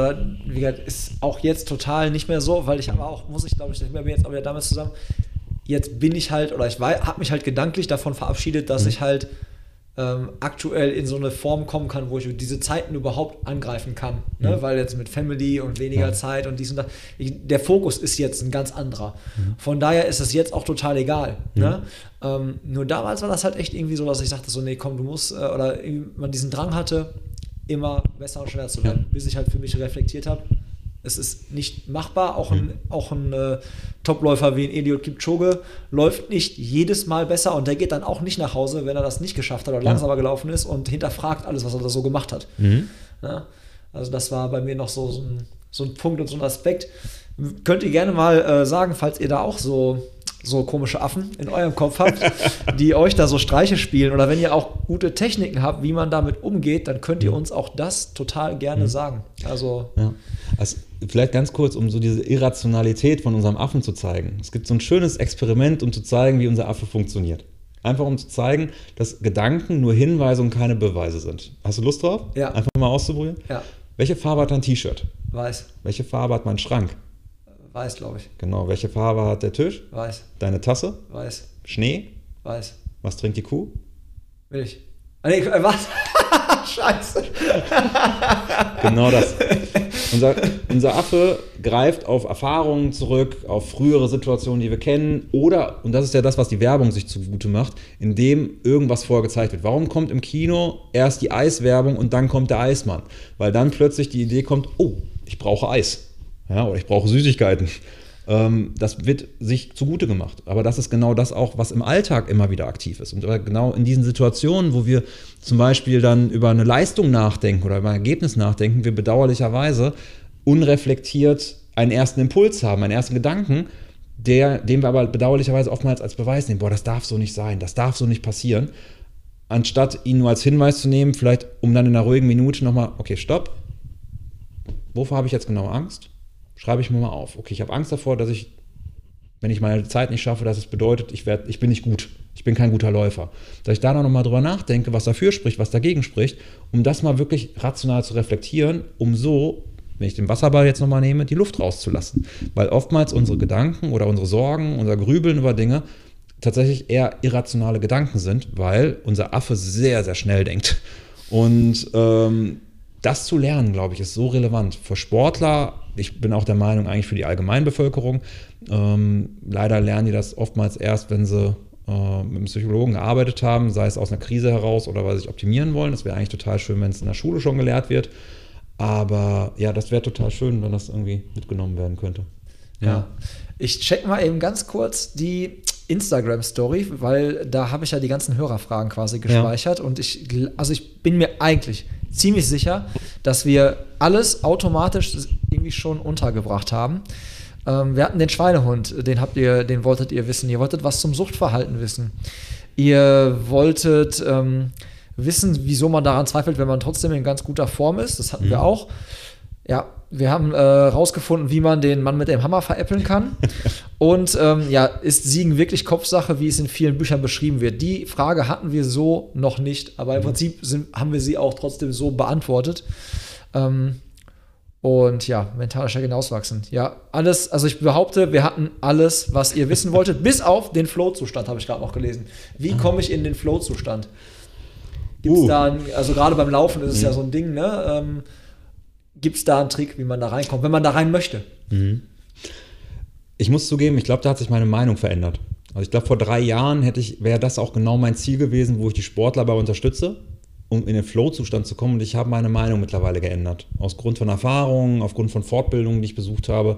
wie gesagt, ist auch jetzt total nicht mehr so, weil ich aber auch, muss ich glaube ich, ich bin jetzt auch wieder damit zusammen, jetzt bin ich halt, oder ich habe mich halt gedanklich davon verabschiedet, dass ich halt ähm, aktuell in so eine Form kommen kann, wo ich diese Zeiten überhaupt angreifen kann. Ne? Weil jetzt mit Family und weniger Ja. Zeit und dies und das, ich, der Fokus ist jetzt ein ganz anderer. Von daher ist es jetzt auch total egal. Ne? Ähm, nur damals war das halt echt irgendwie so, dass ich sagte so, nee, komm, du musst, äh, oder irgendwie man diesen Drang hatte, immer besser und schneller zu werden, bis ich halt für mich reflektiert habe. Es ist nicht machbar. Auch ein, auch ein äh, Topläufer wie ein Eliud Kipchoge läuft nicht jedes Mal besser und der geht dann auch nicht nach Hause, wenn er das nicht geschafft hat oder langsamer gelaufen ist und hinterfragt alles, was er da so gemacht hat. Ja, also das war bei mir noch so, so, ein, so ein Punkt und so ein Aspekt. Könnt ihr gerne mal äh, sagen, falls ihr da auch so, so komische Affen in eurem Kopf habt, die euch da so Streiche spielen oder wenn ihr auch gute Techniken habt, wie man damit umgeht, dann könnt ihr uns auch das total gerne sagen. Also Ja. Also vielleicht ganz kurz, um so diese Irrationalität von unserem Affen zu zeigen. Es gibt so ein schönes Experiment, um zu zeigen, wie unser Affe funktioniert. Einfach um zu zeigen, dass Gedanken nur Hinweise und keine Beweise sind. Hast du Lust drauf? Ja. Einfach mal auszuprobieren? ja, Welche Farbe hat dein T-Shirt? weiß, Welche Farbe hat mein Schrank? Weiß, glaube ich, Genau. Welche Farbe hat der Tisch? weiß, Deine Tasse? weiß, Schnee? weiß, Was trinkt die Kuh? Milch. Ah, nee, äh, was? Scheiße. Genau das. unser, unser Affe greift auf Erfahrungen zurück, auf frühere Situationen, die wir kennen, oder, und das ist ja das, was die Werbung sich zugute macht, indem irgendwas vorher gezeigt wird. Warum kommt im Kino erst die Eiswerbung und dann kommt der Eismann? Weil dann plötzlich die Idee kommt, oh, ich brauche Eis. Ja, oder ich brauche Süßigkeiten. Ähm, das wird sich zugute gemacht. Aber das ist genau das auch, was im Alltag immer wieder aktiv ist. Und genau in diesen Situationen, wo wir zum Beispiel dann über eine Leistung nachdenken oder über ein Ergebnis nachdenken, wir bedauerlicherweise unreflektiert einen ersten Impuls haben, einen ersten Gedanken, der, den wir aber bedauerlicherweise oftmals als Beweis nehmen, boah, das darf so nicht sein, das darf so nicht passieren, anstatt ihn nur als Hinweis zu nehmen, vielleicht um dann in einer ruhigen Minute nochmal, okay, stopp, wovor habe ich jetzt genau Angst? Schreibe ich mir mal auf. Okay, ich habe Angst davor, dass ich, wenn ich meine Zeit nicht schaffe, dass es bedeutet, ich, werd, ich bin nicht gut. Ich bin kein guter Läufer. Dass ich da noch mal drüber nachdenke, was dafür spricht, was dagegen spricht, um das mal wirklich rational zu reflektieren, um so, wenn ich den Wasserball jetzt nochmal nehme, die Luft rauszulassen. Weil oftmals unsere Gedanken oder unsere Sorgen, unser Grübeln über Dinge tatsächlich eher irrationale Gedanken sind, weil unser Affe sehr, sehr schnell denkt. Und ähm, das zu lernen, glaube ich, ist so relevant. Für Sportler ich bin auch der Meinung, eigentlich für die Allgemeinbevölkerung. Ähm, leider lernen die das oftmals erst, wenn sie äh, mit einem Psychologen gearbeitet haben, sei es aus einer Krise heraus oder weil sie sich optimieren wollen. Das wäre eigentlich total schön, wenn es in der Schule schon gelehrt wird. Aber ja, das wäre total schön, wenn das irgendwie mitgenommen werden könnte. Ja. ja. Ich check mal eben ganz kurz die Instagram-Story, weil da habe ich ja die ganzen Hörerfragen quasi gespeichert. Ja. Und ich, also ich bin mir eigentlich ziemlich sicher, dass wir alles automatisch irgendwie schon untergebracht haben. Ähm, wir hatten den Schweinehund, den habt ihr, den wolltet ihr wissen. Ihr wolltet was zum Suchtverhalten wissen. Ihr wolltet ähm, wissen, wieso man daran zweifelt, wenn man trotzdem in ganz guter Form ist. Das hatten mhm. wir auch. Ja, wir haben äh, rausgefunden, wie man den Mann mit dem Hammer veräppeln kann. Und ähm, ja, ist Siegen wirklich Kopfsache, wie es in vielen Büchern beschrieben wird? Die Frage hatten wir so noch nicht, aber im mhm. Prinzip sind, haben wir sie auch trotzdem so beantwortet. Ähm, und ja, mentale Stärke hinauswachsen. Ja, alles, also ich behaupte, wir hatten alles, was ihr wissen wolltet, bis auf den Flow-Zustand, habe ich gerade noch gelesen. Wie ah. komme ich in den Flow-Zustand? Gibt es uh. da, also gerade beim Laufen ist es mhm. ja so ein Ding, ne? Ähm, Gibt es da einen Trick, wie man da reinkommt, wenn man da rein möchte? Mhm. Ich muss zugeben, ich glaube, da hat sich meine Meinung verändert. Also ich glaube, vor drei Jahren hätte ich, wäre das auch genau mein Ziel gewesen, wo ich die Sportler bei unterstütze, um in den Flow-Zustand zu kommen. Und ich habe meine Meinung mittlerweile geändert. Aus Grund von Erfahrungen, aufgrund von Fortbildungen, die ich besucht habe.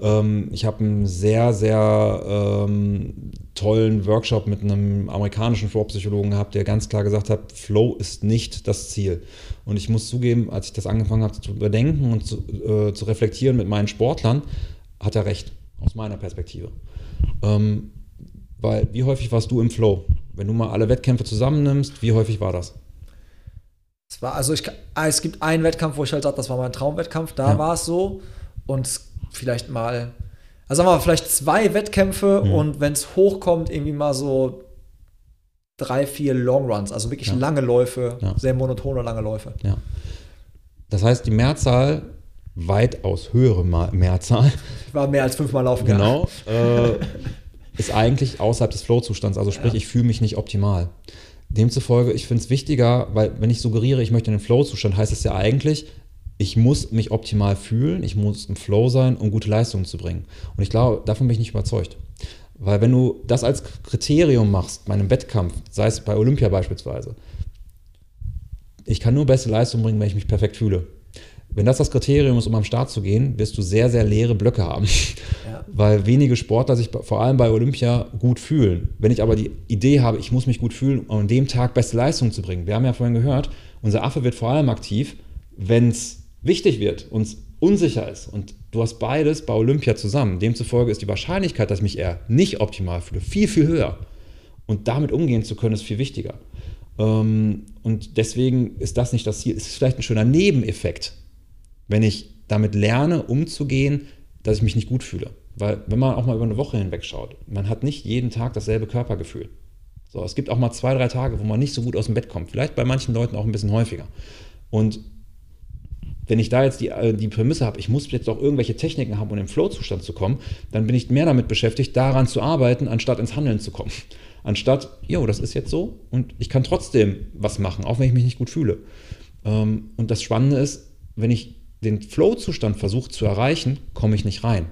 Ähm, ich habe einen sehr, sehr ähm, tollen Workshop mit einem amerikanischen Flow-Psychologen gehabt, der ganz klar gesagt hat, Flow ist nicht das Ziel. Und ich muss zugeben, als ich das angefangen habe zu überdenken und zu, äh, zu reflektieren mit meinen Sportlern, hat er recht, aus meiner Perspektive. Ähm, weil, wie häufig warst du im Flow? Wenn du mal alle Wettkämpfe zusammennimmst, wie häufig war das? Es war, also ich, ah, es gibt einen Wettkampf, wo ich halt sage, das war mein Traumwettkampf, da ja. war es so. Und vielleicht mal, also sagen wir mal, vielleicht zwei Wettkämpfe mhm. und wenn es hochkommt, irgendwie mal so drei, vier Long Runs, also wirklich ja. lange Läufe, ja. sehr monotone lange Läufe. Ja. Das heißt, die Mehrzahl, weitaus höhere Mehrzahl. Ich war mehr als fünfmal laufen. Genau. Äh, ist eigentlich außerhalb des Flow-Zustands. Also sprich, ich fühle mich nicht optimal. Demzufolge, ich finde es wichtiger, weil wenn ich suggeriere, ich möchte in den Flow-Zustand, heißt es ja eigentlich, ich muss mich optimal fühlen, ich muss im Flow sein, um gute Leistungen zu bringen. Und ich glaube, davon bin ich nicht überzeugt. Weil wenn du das als Kriterium machst bei einem Wettkampf, sei es bei Olympia beispielsweise, ich kann nur beste Leistung bringen, wenn ich mich perfekt fühle. Wenn das das Kriterium ist, um am Start zu gehen, wirst du sehr, sehr leere Blöcke haben. Ja. Weil wenige Sportler sich vor allem bei Olympia gut fühlen. Wenn ich aber die Idee habe, ich muss mich gut fühlen, um an dem Tag beste Leistung zu bringen. Wir haben ja vorhin gehört, unser Affe wird vor allem aktiv, wenn es wichtig wird, uns unsicher ist. Und du hast beides bei Olympia zusammen. Demzufolge ist die Wahrscheinlichkeit, dass ich mich eher nicht optimal fühle, viel, viel höher. Und damit umgehen zu können, ist viel wichtiger. Ähm, und deswegen ist das nicht das Ziel. Es ist vielleicht ein schöner Nebeneffekt, wenn ich damit lerne, umzugehen, dass ich mich nicht gut fühle. Weil wenn man auch mal über eine Woche hinweg schaut, man hat nicht jeden Tag dasselbe Körpergefühl. So, es gibt auch mal zwei, drei Tage, wo man nicht so gut aus dem Bett kommt. Vielleicht bei manchen Leuten auch ein bisschen häufiger. Und wenn ich da jetzt die, äh, die Prämisse habe, ich muss jetzt auch irgendwelche Techniken haben, um in den Flow-Zustand zu kommen, dann bin ich mehr damit beschäftigt, daran zu arbeiten, anstatt ins Handeln zu kommen. Anstatt, jo, das ist jetzt so und ich kann trotzdem was machen, auch wenn ich mich nicht gut fühle. Ähm, und das Spannende ist, wenn ich den Flow-Zustand versuche zu erreichen, komme ich nicht rein.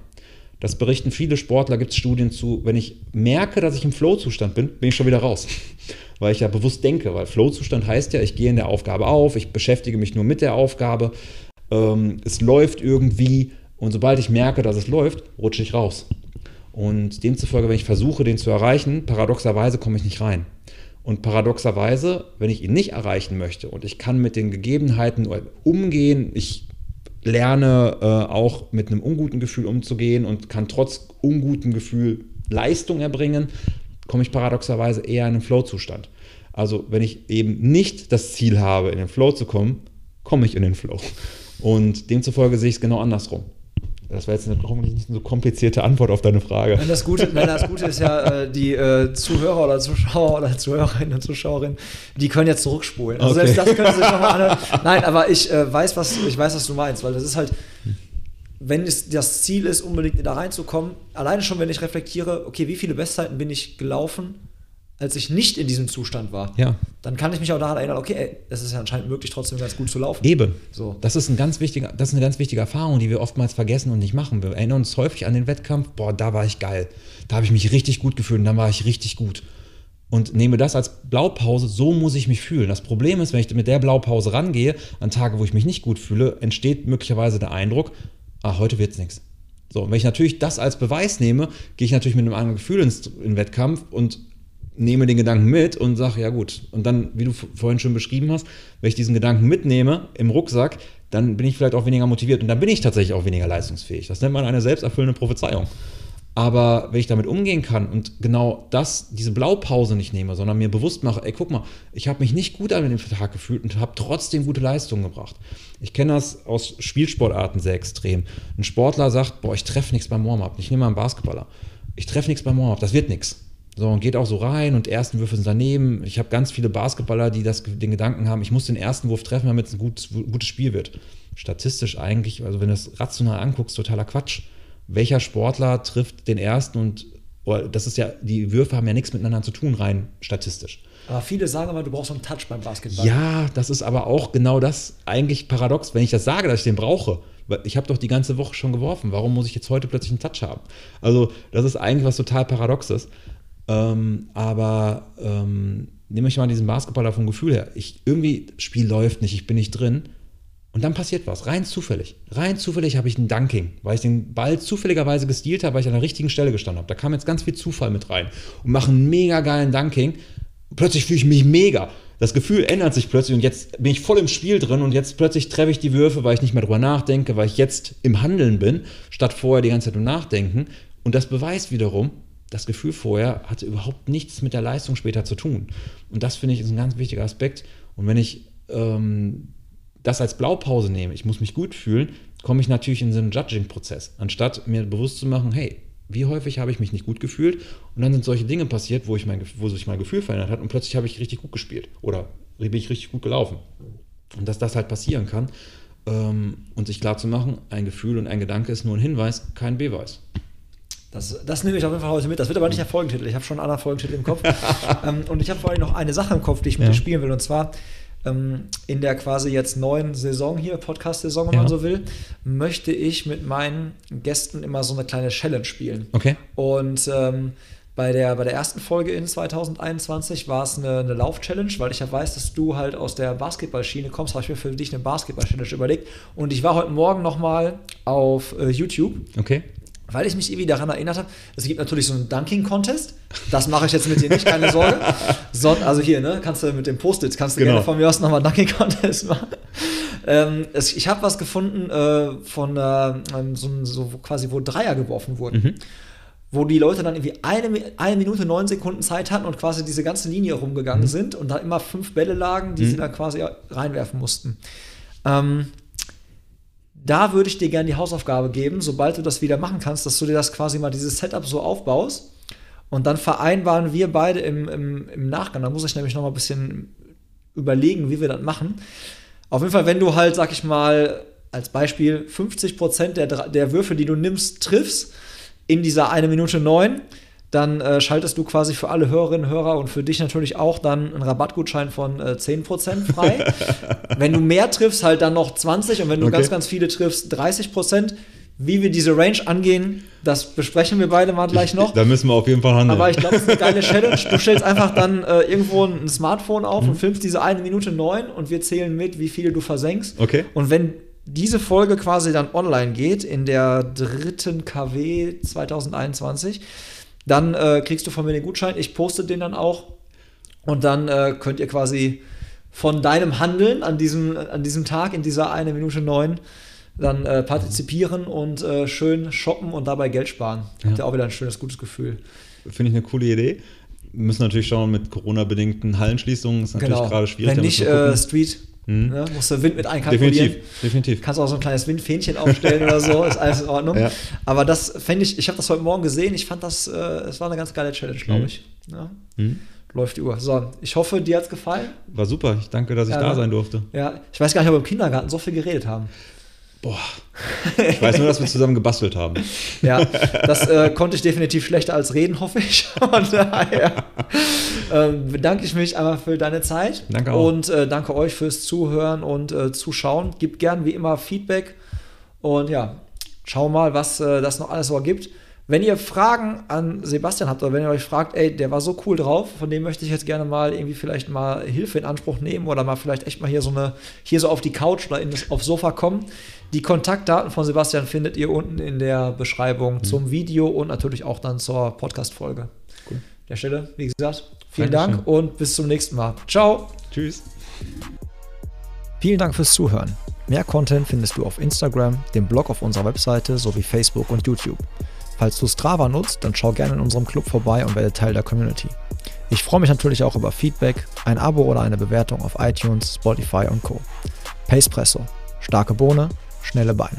Das berichten viele Sportler, gibt es Studien zu. Wenn ich merke, dass ich im Flow-Zustand bin, bin ich schon wieder raus. Weil ich ja bewusst denke, weil Flow-Zustand heißt ja, ich gehe in der Aufgabe auf, ich beschäftige mich nur mit der Aufgabe, ähm, es läuft irgendwie und sobald ich merke, dass es läuft, rutsche ich raus. Und demzufolge, wenn ich versuche, den zu erreichen, paradoxerweise komme ich nicht rein. Und paradoxerweise, wenn ich ihn nicht erreichen möchte und ich kann mit den Gegebenheiten umgehen, ich lerne äh, auch mit einem unguten Gefühl umzugehen und kann trotz unguten Gefühl Leistung erbringen, komme ich paradoxerweise eher in einen Flow-Zustand. Also wenn ich eben nicht das Ziel habe, in den Flow zu kommen, komme ich in den Flow. Und demzufolge sehe ich es genau andersrum. Das war jetzt eine, nicht eine so komplizierte Antwort auf deine Frage. Nein, das Gute, nein, das Gute ist ja, äh, die äh, Zuhörer oder Zuschauer oder Zuhörerinnen und Zuschauerinnen, die können jetzt zurückspulen. Also okay. selbst das können sie sich nochmal anhören. Nein, aber ich, äh, weiß, was, ich weiß, was du meinst, weil das ist halt, wenn es das Ziel ist, unbedingt da reinzukommen, alleine schon, wenn ich reflektiere, okay, wie viele Bestzeiten bin ich gelaufen, als ich nicht in diesem Zustand war, ja. dann kann ich mich auch daran erinnern, okay, es ist ja anscheinend möglich, trotzdem ganz gut zu laufen. Eben. So. Das ist ein ganz wichtiger, das ist eine ganz wichtige Erfahrung, die wir oftmals vergessen und nicht machen. Wir erinnern uns häufig an den Wettkampf, boah, da war ich geil. Da habe ich mich richtig gut gefühlt und dann war ich richtig gut. Und nehme das als Blaupause, so muss ich mich fühlen. Das Problem ist, wenn ich mit der Blaupause rangehe, an Tage, wo ich mich nicht gut fühle, entsteht möglicherweise der Eindruck, ah, heute wird es nichts. So, und wenn ich natürlich das als Beweis nehme, gehe ich natürlich mit einem anderen Gefühl ins, in den Wettkampf und nehme den Gedanken mit und sage, ja gut. Und dann, wie du vorhin schon beschrieben hast, wenn ich diesen Gedanken mitnehme im Rucksack, dann bin ich vielleicht auch weniger motiviert und dann bin ich tatsächlich auch weniger leistungsfähig. Das nennt man eine selbsterfüllende Prophezeiung. Aber wenn ich damit umgehen kann und genau das, diese Blaupause nicht nehme, sondern mir bewusst mache, ey, guck mal, ich habe mich nicht gut an dem Tag gefühlt und habe trotzdem gute Leistungen gebracht. Ich kenne das aus Spielsportarten sehr extrem. Ein Sportler sagt, boah, ich treffe nichts beim Warm-up. Ich nehme mal einen Basketballer. Ich treffe nichts beim Warm-up, das wird nichts. So, und geht auch so rein und ersten Würfe sind daneben. Ich habe ganz viele Basketballer, die das, den Gedanken haben, ich muss den ersten Wurf treffen, damit es ein gutes, gutes Spiel wird. Statistisch eigentlich, also wenn du es rational anguckst, totaler Quatsch. Welcher Sportler trifft den ersten und oh, das ist ja, die Würfe haben ja nichts miteinander zu tun, rein statistisch. Aber viele sagen immer, du brauchst so einen Touch beim Basketball. Ja, das ist aber auch genau das eigentlich paradox, wenn ich das sage, dass ich den brauche. Ich habe doch die ganze Woche schon geworfen. Warum muss ich jetzt heute plötzlich einen Touch haben? Also, das ist eigentlich was total Paradoxes. Ähm, aber ähm, nehme ich mal diesen Basketballer vom Gefühl her. Ich, irgendwie, Spiel läuft nicht, ich bin nicht drin. Und dann passiert was, rein zufällig. Rein zufällig habe ich ein Dunking, weil ich den Ball zufälligerweise gestealt habe, weil ich an der richtigen Stelle gestanden habe. Da kam jetzt ganz viel Zufall mit rein und mache einen mega geilen Dunking. Plötzlich fühle ich mich mega. Das Gefühl ändert sich plötzlich und jetzt bin ich voll im Spiel drin und jetzt plötzlich treffe ich die Würfe, weil ich nicht mehr drüber nachdenke, weil ich jetzt im Handeln bin, statt vorher die ganze Zeit im Nachdenken. Und das beweist wiederum, das Gefühl vorher hatte überhaupt nichts mit der Leistung später zu tun. Und das finde ich ist ein ganz wichtiger Aspekt. Und wenn ich ähm, das als Blaupause nehme, ich muss mich gut fühlen, komme ich natürlich in so einen Judging-Prozess, anstatt mir bewusst zu machen, hey, wie häufig habe ich mich nicht gut gefühlt und dann sind solche Dinge passiert, wo, ich mein, wo sich mein Gefühl verändert hat und plötzlich habe ich richtig gut gespielt oder bin ich richtig gut gelaufen. Und dass das halt passieren kann ähm, und sich klar zu machen, ein Gefühl und ein Gedanke ist nur ein Hinweis, kein Beweis. Das, das nehme ich auf jeden Fall heute mit. Das wird aber nicht der Folgentitel. Ich habe schon einen anderen Folgentitel im Kopf. ähm, und ich habe vor allem noch eine Sache im Kopf, die ich mit ja. dir spielen will. Und zwar ähm, in der quasi jetzt neuen Saison hier, Podcast-Saison, wenn ja. man so will, möchte ich mit meinen Gästen immer so eine kleine Challenge spielen. Okay. Und ähm, bei der, bei der ersten Folge in 2021 war es eine, eine Lauf-Challenge, weil ich ja weiß, dass du halt aus der Basketballschiene kommst, habe ich mir für dich eine Basketball-Challenge überlegt. Und ich war heute Morgen nochmal auf äh, YouTube. Okay weil ich mich irgendwie daran erinnert habe, es gibt natürlich so einen Dunking-Contest. Das mache ich jetzt mit dir nicht, keine Sorge. Son also hier, ne, kannst du mit dem Post-its, kannst du genau. gerne von mir aus nochmal Dunking-Contest machen. Ähm, es, ich habe was gefunden äh, von äh, so, so, quasi, wo Dreier geworfen wurden. Mhm. Wo die Leute dann irgendwie eine, eine Minute, neun Sekunden Zeit hatten und quasi diese ganze Linie rumgegangen mhm. sind und da immer fünf Bälle lagen, die mhm. sie dann quasi reinwerfen mussten. Ähm, da würde ich dir gerne die Hausaufgabe geben, sobald du das wieder machen kannst, dass du dir das quasi mal dieses Setup so aufbaust. Und dann vereinbaren wir beide im, im, im Nachgang. Da muss ich nämlich noch mal ein bisschen überlegen, wie wir das machen. Auf jeden Fall, wenn du halt, sag ich mal, als Beispiel 50% der, der Würfe, die du nimmst, triffst in dieser 1 Minute 9, dann äh, schaltest du quasi für alle Hörerinnen und Hörer und für dich natürlich auch dann einen Rabattgutschein von äh, 10% frei. wenn du mehr triffst, halt dann noch 20 und wenn du Okay. ganz, ganz viele triffst, 30%. Wie wir diese Range angehen, das besprechen wir beide mal gleich noch. Da müssen wir auf jeden Fall handeln. Aber ich glaube, es ist eine geile Challenge. Du stellst einfach dann äh, irgendwo ein Smartphone auf Mhm. und filmst diese eine Minute neun und wir zählen mit, wie viele du versenkst. Okay. Und wenn diese Folge quasi dann online geht, in der dritten KW 2021, dann äh, kriegst du von mir den Gutschein. Ich poste den dann auch. Und dann äh, könnt ihr quasi von deinem Handeln an diesem, an diesem Tag, in dieser eine Minute neun, dann äh, partizipieren und äh, schön shoppen und dabei Geld sparen. Habt ihr auch wieder ein schönes, gutes Gefühl. Finde ich eine coole Idee. Wir müssen natürlich schauen mit Corona-bedingten Hallenschließungen. Ist natürlich gerade schwierig. Genau. Wenn nicht äh. Street, Mhm. ne, musst du Wind mit einkalkulieren. definitiv, definitiv. Kannst auch so ein kleines Windfähnchen aufstellen oder so, ist alles in Ordnung. Ja. Aber das fände ich, ich habe das heute Morgen gesehen, ich fand das, äh, es war eine ganz geile Challenge, glaube Mhm. ich. Ja. Mhm. Läuft die Uhr. So, ich hoffe, dir hat es gefallen. War super. Ich danke, dass ich Ja, da ne? sein durfte. Ja, ich weiß gar nicht, ob wir im Kindergarten so viel geredet haben. Boah. Ich weiß nur, dass wir zusammen gebastelt haben. Ja, das äh, konnte ich definitiv schlechter als reden, hoffe ich. Von daher ähm, bedanke ich mich einmal für deine Zeit. Danke auch. Und äh, danke euch fürs Zuhören und äh, Zuschauen. Gebt gern wie immer Feedback. Und ja, schauen wir mal, was äh, das noch alles so gibt. Wenn ihr Fragen an Sebastian habt oder wenn ihr euch fragt, ey, der war so cool drauf, von dem möchte ich jetzt gerne mal irgendwie vielleicht mal Hilfe in Anspruch nehmen oder mal vielleicht echt mal hier so eine, hier so auf die Couch oder in das, aufs Sofa kommen. Die Kontaktdaten von Sebastian findet ihr unten in der Beschreibung zum Video und natürlich auch dann zur Podcast-Folge. Cool. An der Stelle, wie gesagt, vielen Dankeschön. Dank und bis zum nächsten Mal. Ciao! Tschüss. Vielen Dank fürs Zuhören. Mehr Content findest du auf Instagram, dem Blog auf unserer Webseite sowie Facebook und YouTube. Falls du Strava nutzt, dann schau gerne in unserem Club vorbei und werde Teil der Community. Ich freue mich natürlich auch über Feedback, ein Abo oder eine Bewertung auf iTunes, Spotify und Co. Pacepresso. Starke Bohne, schnelle Beine.